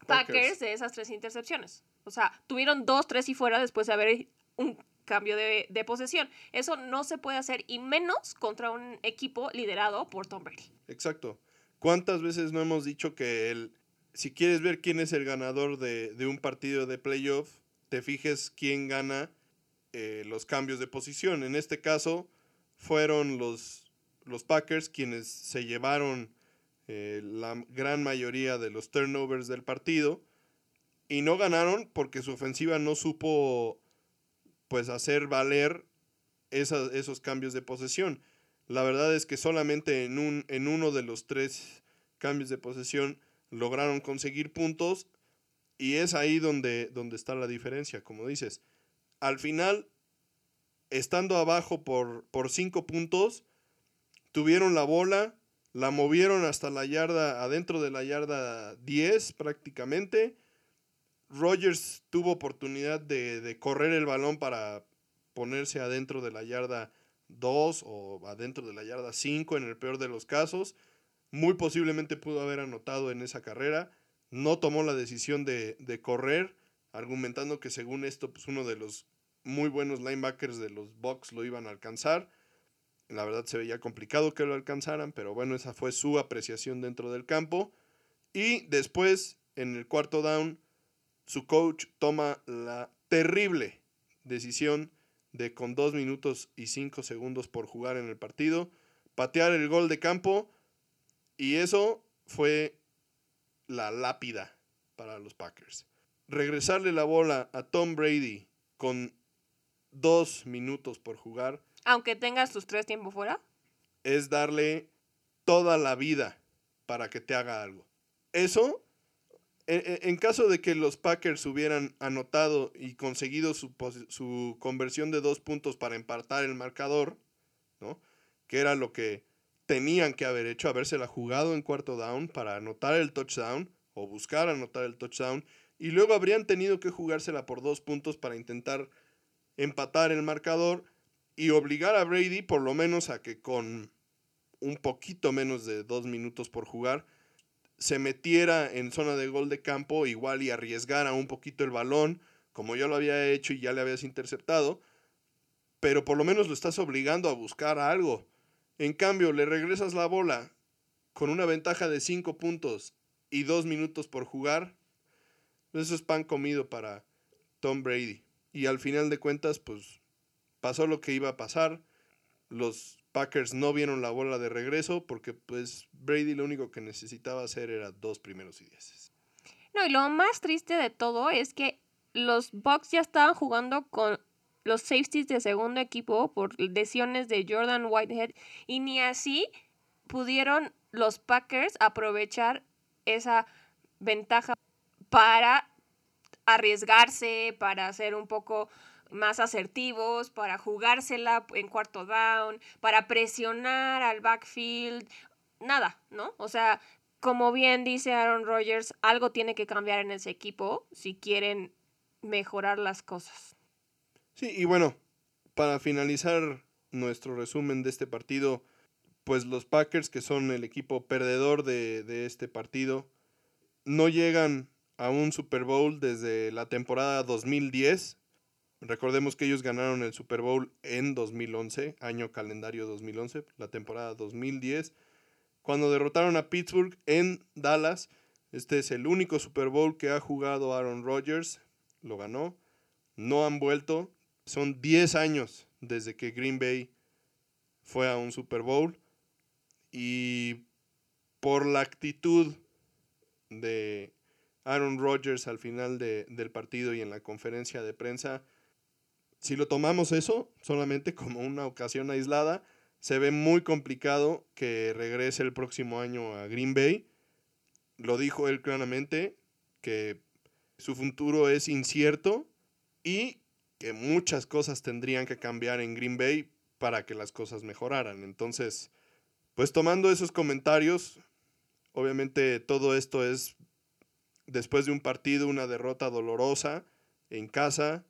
Packers de esas tres intercepciones? O sea, tuvieron dos, tres y fuera después de haber un cambio de, de, posesión. Eso no se puede hacer y menos contra un equipo liderado por Tom Brady. Exacto. ¿Cuántas veces no hemos dicho que el, si quieres ver quién es el ganador de, un partido de playoff, te fijes quién gana eh, los cambios de posición. En este caso fueron los, los Packers quienes se llevaron eh, la gran mayoría de los turnovers del partido y no ganaron porque su ofensiva no supo pues hacer valer esos cambios de posesión. La verdad es que solamente en, un, en uno de los tres cambios de posesión lograron conseguir puntos y es ahí donde, donde está la diferencia, como dices. Al final, estando abajo por, por cinco puntos, tuvieron la bola, la movieron hasta la yarda, adentro de la yarda 10 prácticamente. Rogers tuvo oportunidad de, de correr el balón para ponerse adentro de la yarda 2 o adentro de la yarda 5 en el peor de los casos muy posiblemente pudo haber anotado en esa carrera. No tomó la decisión de, correr, argumentando que según esto, pues uno de los muy buenos linebackers de los Bucks lo iban a alcanzar. La verdad se veía complicado que lo alcanzaran, pero bueno, esa fue su apreciación dentro del campo. Y después, en el cuarto down, su coach toma la terrible decisión de con dos minutos y cinco segundos por jugar en el partido, patear el gol de campo y eso fue la lápida para los Packers. Regresarle la bola a Tom Brady con dos minutos por jugar. Aunque tengas tus tres tiempos fuera. Es darle toda la vida para que te haga algo. Eso, en, caso de que los Packers hubieran anotado y conseguido su, su conversión de dos puntos para empatar el marcador, ¿no? Que era lo que tenían que haber hecho, habérsela jugado en cuarto down para anotar el touchdown o buscar anotar el touchdown y luego habrían tenido que jugársela por dos puntos para intentar empatar el marcador y obligar a Brady por lo menos a que con un poquito menos de dos minutos por jugar se metiera en zona de gol de campo igual y arriesgara un poquito el balón como yo lo había hecho y ya le habías interceptado pero por lo menos lo estás obligando a buscar algo en cambio, le regresas la bola con una ventaja de 5 puntos y 2 minutos por jugar. Eso es pan comido para Tom Brady. Y al final de cuentas, pues pasó lo que iba a pasar. Los Packers no vieron la bola de regreso porque pues Brady lo único que necesitaba hacer era dos primeros y dieces. No, y lo más triste de todo es que los Bucks ya estaban jugando con los safeties de segundo equipo por lesiones de Jordan Whitehead y ni así pudieron los Packers aprovechar esa ventaja para arriesgarse, para ser un poco más asertivos, para jugársela en cuarto down, para presionar al backfield, nada, ¿no? O sea, como bien dice Aaron Rodgers, algo tiene que cambiar en ese equipo si quieren mejorar las cosas. Sí, y bueno, para finalizar nuestro resumen de este partido, pues los Packers, que son el equipo perdedor de, este partido, no llegan a un Super Bowl desde la temporada 2010. Recordemos que ellos ganaron el Super Bowl en 2011, año calendario 2011, la temporada 2010, cuando derrotaron a Pittsburgh en Dallas. Este es el único Super Bowl que ha jugado Aaron Rodgers, lo ganó. No han vuelto son 10 años desde que Green Bay fue a un Super Bowl y por la actitud de Aaron Rodgers al final del partido y en la conferencia de prensa, si lo tomamos eso solamente como una ocasión aislada, se ve muy complicado que regrese el próximo año a Green Bay. Lo dijo él claramente, que su futuro es incierto y que muchas cosas tendrían que cambiar en Green Bay para que las cosas mejoraran. Entonces, Pues tomando esos comentarios, obviamente todo esto es después de un partido, una derrota dolorosa en casa.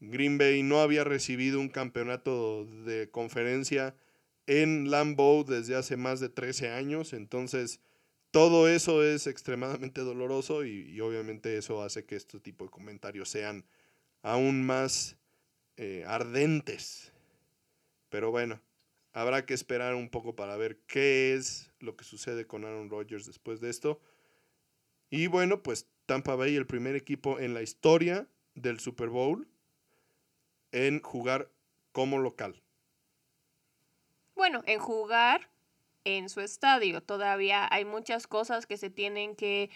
Green Bay no había recibido un campeonato de conferencia en Lambeau desde hace más de 13 años, entonces todo eso es extremadamente doloroso y, obviamente eso hace que este tipo de comentarios sean aún más eh, ardentes. Pero bueno, habrá que esperar un poco para ver qué es lo que sucede con Aaron Rodgers después de esto. Y bueno, pues Tampa Bay, el primer equipo en la historia del Super Bowl en jugar como local. Bueno, en jugar en su estadio. Todavía hay muchas cosas que se tienen que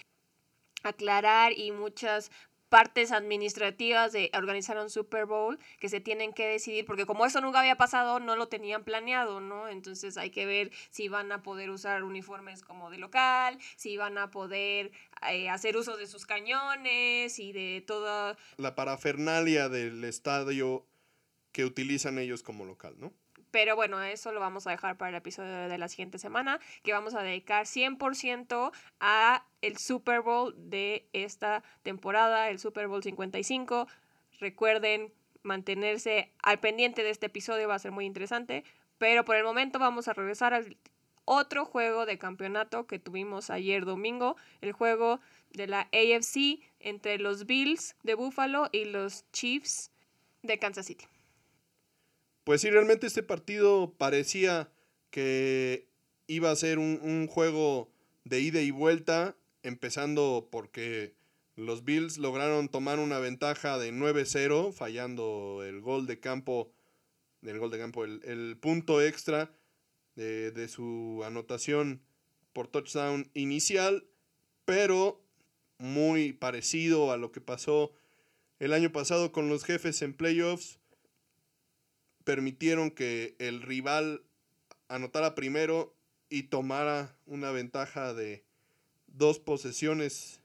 aclarar y muchas partes administrativas de organizar un Super Bowl que se tienen que decidir, porque como eso nunca había pasado, no lo tenían planeado, ¿no? Entonces hay que ver si van a poder usar uniformes como de local, si van a poder eh, hacer uso de sus cañones y de toda... La parafernalia del estadio que utilizan ellos como local, ¿no? Pero bueno, eso lo vamos a dejar para el episodio de la siguiente semana, que vamos a dedicar 100% a el Super Bowl de esta temporada, el Super Bowl 55. Recuerden mantenerse al pendiente de este episodio, va a ser muy interesante. Pero por el momento vamos a regresar al otro juego de campeonato que tuvimos ayer domingo, el juego de la AFC entre los Bills de Buffalo y los Chiefs de Kansas City. Pues sí, realmente este partido parecía que iba a ser un, juego de ida y vuelta, empezando porque los Bills lograron tomar una ventaja de 9-0, fallando el gol de campo, el gol de campo, el, punto extra de, de, su anotación por touchdown inicial, pero muy parecido a lo que pasó el año pasado con los jefes en playoffs permitieron que el rival anotara primero y tomara una ventaja de dos posesiones,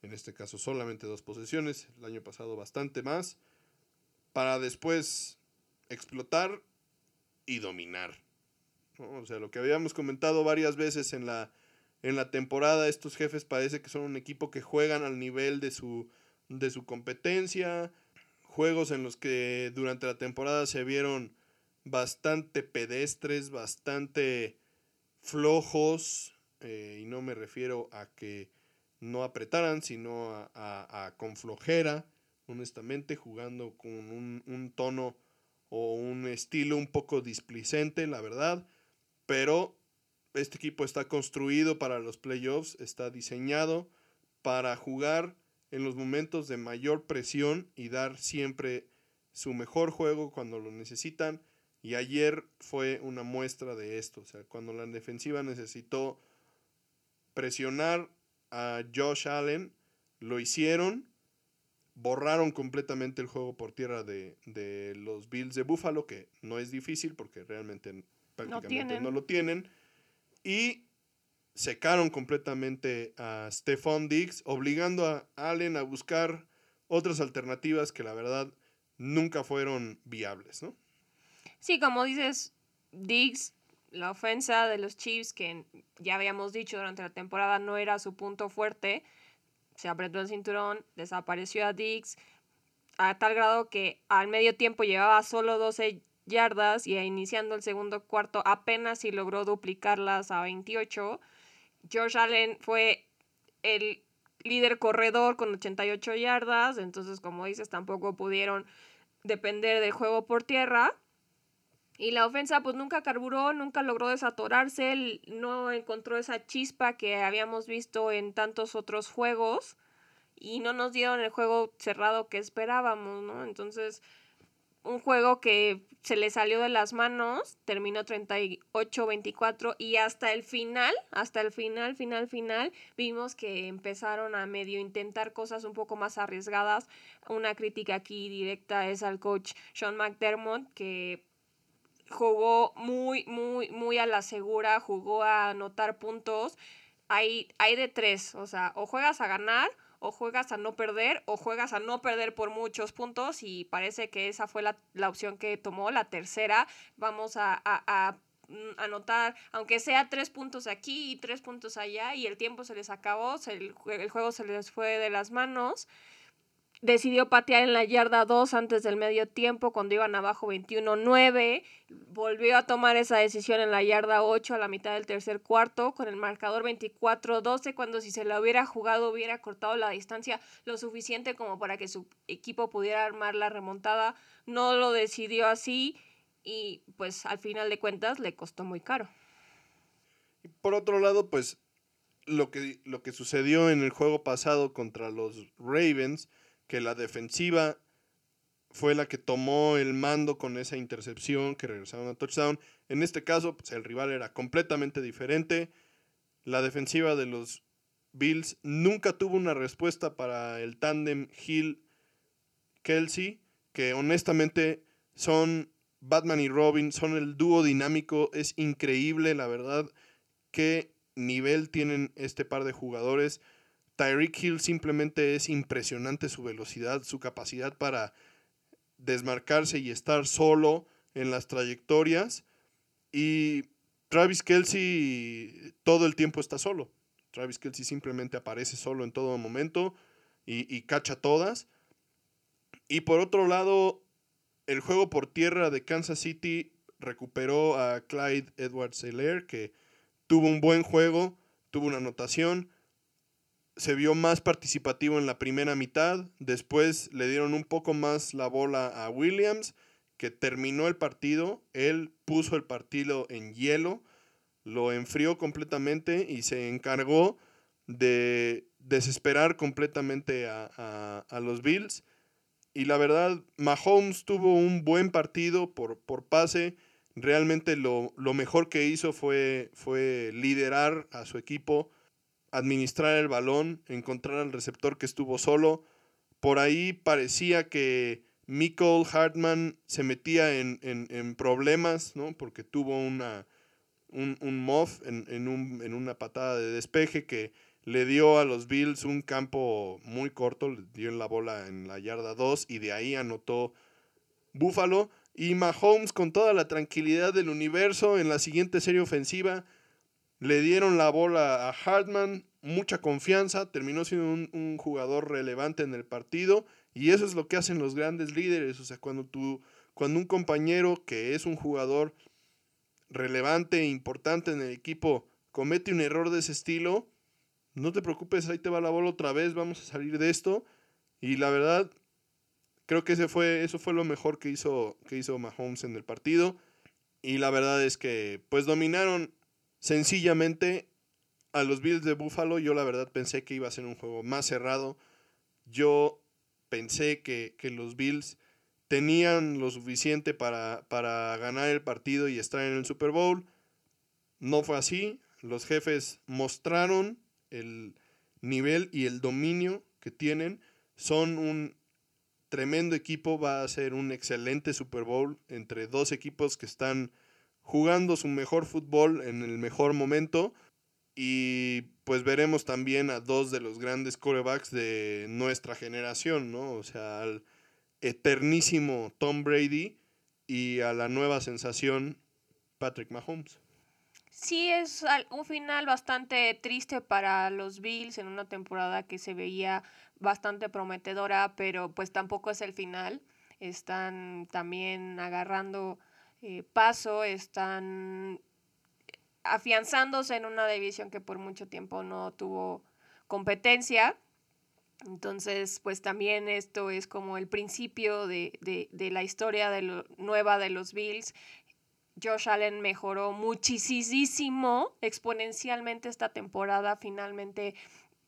en este caso solamente dos posesiones, el año pasado bastante más, para después explotar y dominar. O sea, lo que habíamos comentado varias veces en la, en la temporada, estos jefes parece que son un equipo que juegan al nivel de su, de su competencia, juegos en los que durante la temporada se vieron bastante pedestres, bastante flojos, eh, y no me refiero a que no apretaran, sino a, con flojera, honestamente, jugando con un, un, tono o un estilo un poco displicente, la verdad, pero este equipo está construido para los playoffs, está diseñado para jugar en los momentos de mayor presión y dar siempre su mejor juego cuando lo necesitan. Y ayer fue una muestra de esto. O sea, cuando la defensiva necesitó presionar a Josh Allen, lo hicieron. Borraron completamente el juego por tierra de, de los Bills de Buffalo, que no es difícil porque realmente prácticamente no lo tienen. Y secaron completamente a Stephon Diggs, obligando a Allen a buscar otras alternativas que la verdad nunca fueron viables, ¿no? Sí, como dices, Diggs, la ofensa de los Chiefs, que ya habíamos dicho durante la temporada no era su punto fuerte, se apretó el cinturón, desapareció a Diggs, a tal grado que al medio tiempo llevaba solo 12 yardas y iniciando el segundo cuarto apenas si logró duplicarlas a 28 George Allen fue el líder corredor con 88 yardas, entonces como dices tampoco pudieron depender del juego por tierra. Y la ofensa pues nunca carburó, nunca logró desatorarse, no encontró esa chispa que habíamos visto en tantos otros juegos y no nos dieron el juego cerrado que esperábamos, ¿no? Entonces un juego que se le salió de las manos, terminó 38-24 y hasta el final, hasta el final, final, final, vimos que empezaron a medio intentar cosas un poco más arriesgadas. Una crítica aquí directa es al coach Sean McDermott que jugó muy, muy, muy a la segura, jugó a anotar puntos. Hay, hay de tres, o sea, o juegas a ganar o juegas a no perder o juegas a no perder por muchos puntos y parece que esa fue la, opción que tomó. La tercera, vamos a, mm, anotar, aunque sea tres puntos aquí y tres puntos allá, y el tiempo se les acabó, el, el juego se les fue de las manos decidió patear en la yarda 2 antes del medio tiempo cuando iban abajo 21-9. Volvió a tomar esa decisión en la yarda 8 a la mitad del tercer cuarto con el marcador 24-12 cuando si se la hubiera jugado hubiera cortado la distancia lo suficiente como para que su equipo pudiera armar la remontada. No lo decidió así y pues al final de cuentas le costó muy caro. Por otro lado, pues lo que, lo que sucedió en el juego pasado contra los Ravens que la defensiva fue la que tomó el mando con esa intercepción que regresaron a touchdown. En este caso, pues, el rival era completamente diferente. La defensiva de los Bills nunca tuvo una respuesta para el tándem Hill-Kelsey, que honestamente son Batman y Robin, son el dúo dinámico. Es increíble, la verdad, qué nivel tienen este par de jugadores. Tyreek Hill simplemente es impresionante su velocidad, su capacidad para desmarcarse y estar solo en las trayectorias. Y Travis Kelsey todo el tiempo está solo. Travis Kelsey simplemente aparece solo en todo momento y, y cacha todas. Y por otro lado, el juego por tierra de Kansas City recuperó a Clyde Edwards Hilaire, que tuvo un buen juego, tuvo una anotación se vio más participativo en la primera mitad, después le dieron un poco más la bola a Williams, que terminó el partido, él puso el partido en hielo, lo enfrió completamente y se encargó de desesperar completamente a, los Bills. Y la verdad, Mahomes tuvo un buen partido por, por pase. Realmente lo, lo mejor que hizo fue, fue liderar a su equipo administrar el balón, encontrar al receptor que estuvo solo. Por ahí parecía que Michael Hartman se metía en, problemas, ¿no? Porque tuvo una, un, un muff en, en, una patada de despeje que le dio a los Bills un campo muy corto, le dio en la bola en la yarda 2 y de ahí anotó Buffalo. Y Mahomes con toda la tranquilidad del universo en la siguiente serie ofensiva le dieron la bola a Hartman, mucha confianza, terminó siendo un, jugador relevante en el partido y eso es lo que hacen los grandes líderes, o sea, cuando tú, cuando un compañero que es un jugador relevante e importante en el equipo comete un error de ese estilo, no te preocupes, ahí te va la bola otra vez, vamos a salir de esto. Y la verdad creo que ese fue eso fue lo mejor que hizo que hizo Mahomes en el partido. Y la verdad es que pues dominaron Sencillamente, a los Bills de Buffalo, yo la verdad pensé que iba a ser un juego más cerrado. Yo pensé que, los Bills tenían lo suficiente para, para ganar el partido y estar en el Super Bowl. No fue así. Los jefes mostraron el nivel y el dominio que tienen. Son un tremendo equipo. Va a ser un excelente Super Bowl entre dos equipos que están jugando su mejor fútbol en el mejor momento. Y pues veremos también a dos de los grandes corebacks de nuestra generación, ¿no? O sea, al eternísimo Tom Brady y a la nueva sensación Patrick Mahomes. Sí, es un final bastante triste para los Bills en una temporada que se veía bastante prometedora, pero pues tampoco es el final. Están también agarrando eh, paso, están afianzándose en una división que por mucho tiempo no tuvo competencia. Entonces, pues también esto es como el principio de, la historia de lo, nueva de los Bills. Josh Allen mejoró muchísimo, exponencialmente esta temporada. Finalmente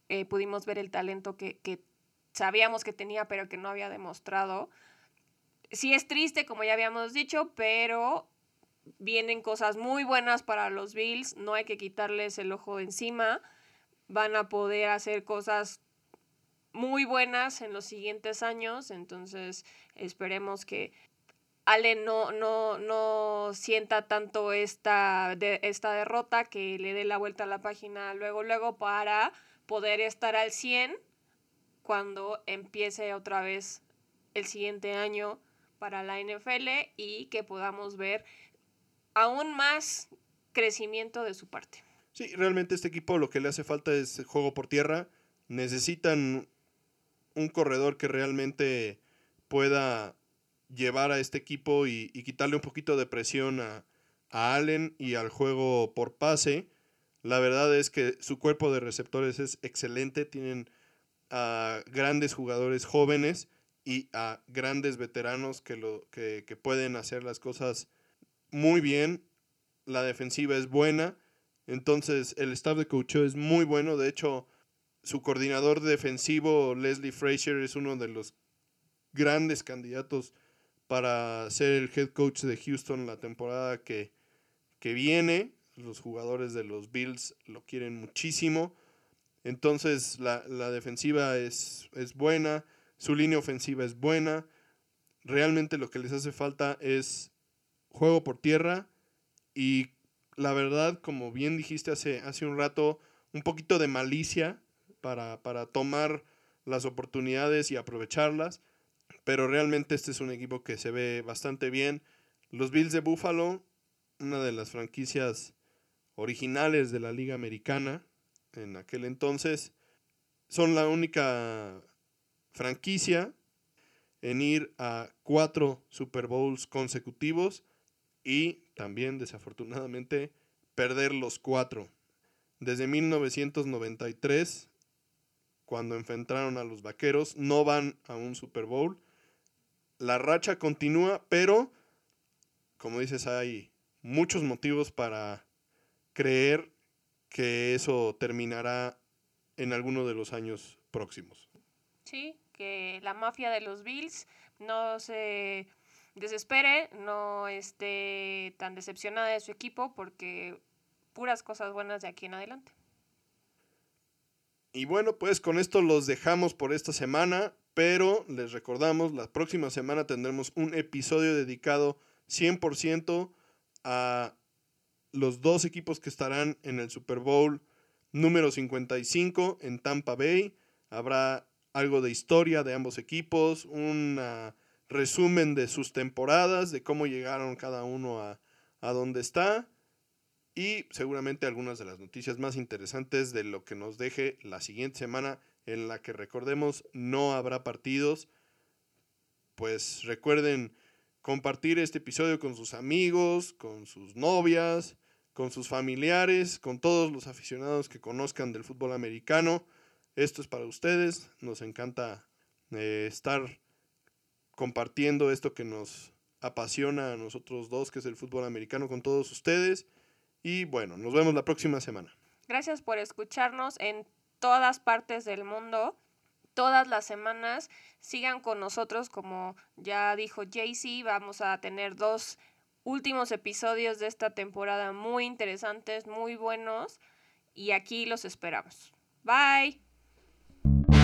eh, pudimos ver el talento que, que sabíamos que tenía, pero que no había demostrado sí es triste, como ya habíamos dicho, pero vienen cosas muy buenas para los Bills, no hay que quitarles el ojo encima, van a poder hacer cosas muy buenas en los siguientes años, entonces esperemos que Ale no, no, no sienta tanto esta, de, esta derrota, que le dé la vuelta a la página luego, luego para poder estar al 100 cuando empiece otra vez el siguiente año para la NFL y que podamos ver aún más crecimiento de su parte. Sí, realmente este equipo lo que le hace falta es juego por tierra. Necesitan un corredor que realmente pueda llevar a este equipo y, quitarle un poquito de presión a, a, Allen y al juego por pase. La verdad es que su cuerpo de receptores es excelente. Tienen a grandes jugadores jóvenes y a grandes veteranos que, lo, que, que pueden hacer las cosas muy bien. La defensiva es buena. Entonces el staff de coach es muy bueno. De hecho, su coordinador defensivo, Leslie Frazier, es uno de los grandes candidatos para ser el head coach de Houston la temporada que, que viene. Los jugadores de los Bills lo quieren muchísimo. Entonces la, defensiva es, es, buena, su línea ofensiva es buena. Realmente lo que les hace falta es juego por tierra y la verdad, como bien dijiste hace, hace un rato, un poquito de malicia para, para tomar las oportunidades y aprovecharlas. Pero realmente este es un equipo que se ve bastante bien. Los Bills de Buffalo, una de las franquicias originales de la Liga Americana en aquel entonces, son la única franquicia en ir a cuatro Super Bowls consecutivos y también desafortunadamente perder los cuatro. Desde 1993 cuando enfrentaron a los Vaqueros, no van a un Super Bowl. La racha continúa, pero, como dices, hay muchos motivos para creer que eso terminará en alguno de los años próximos. Sí, que la mafia de los Bills no se desespere, no esté tan decepcionada de su equipo, porque puras cosas buenas de aquí en adelante. Y bueno, pues con esto los dejamos por esta semana, pero les recordamos, la próxima semana tendremos un episodio dedicado 100% a los dos equipos que estarán en el Super Bowl número 55 en Tampa Bay. Habrá algo de historia de ambos equipos, un resumen de sus temporadas, de cómo llegaron cada uno a, a donde está y seguramente algunas de las noticias más interesantes de lo que nos deje la siguiente semana en la que recordemos no habrá partidos. Pues recuerden compartir este episodio con sus amigos, con sus novias, con sus familiares, con todos los aficionados que conozcan del fútbol americano. Esto es para ustedes. Nos encanta eh, estar compartiendo esto que nos apasiona a nosotros dos, que es el fútbol americano, con todos ustedes. Y bueno, nos vemos la próxima semana. Gracias por escucharnos en todas partes del mundo, todas las semanas. Sigan con nosotros, como ya dijo Jaycee, vamos a tener dos últimos episodios de esta temporada muy interesantes, muy buenos. Y aquí los esperamos. Bye. thank you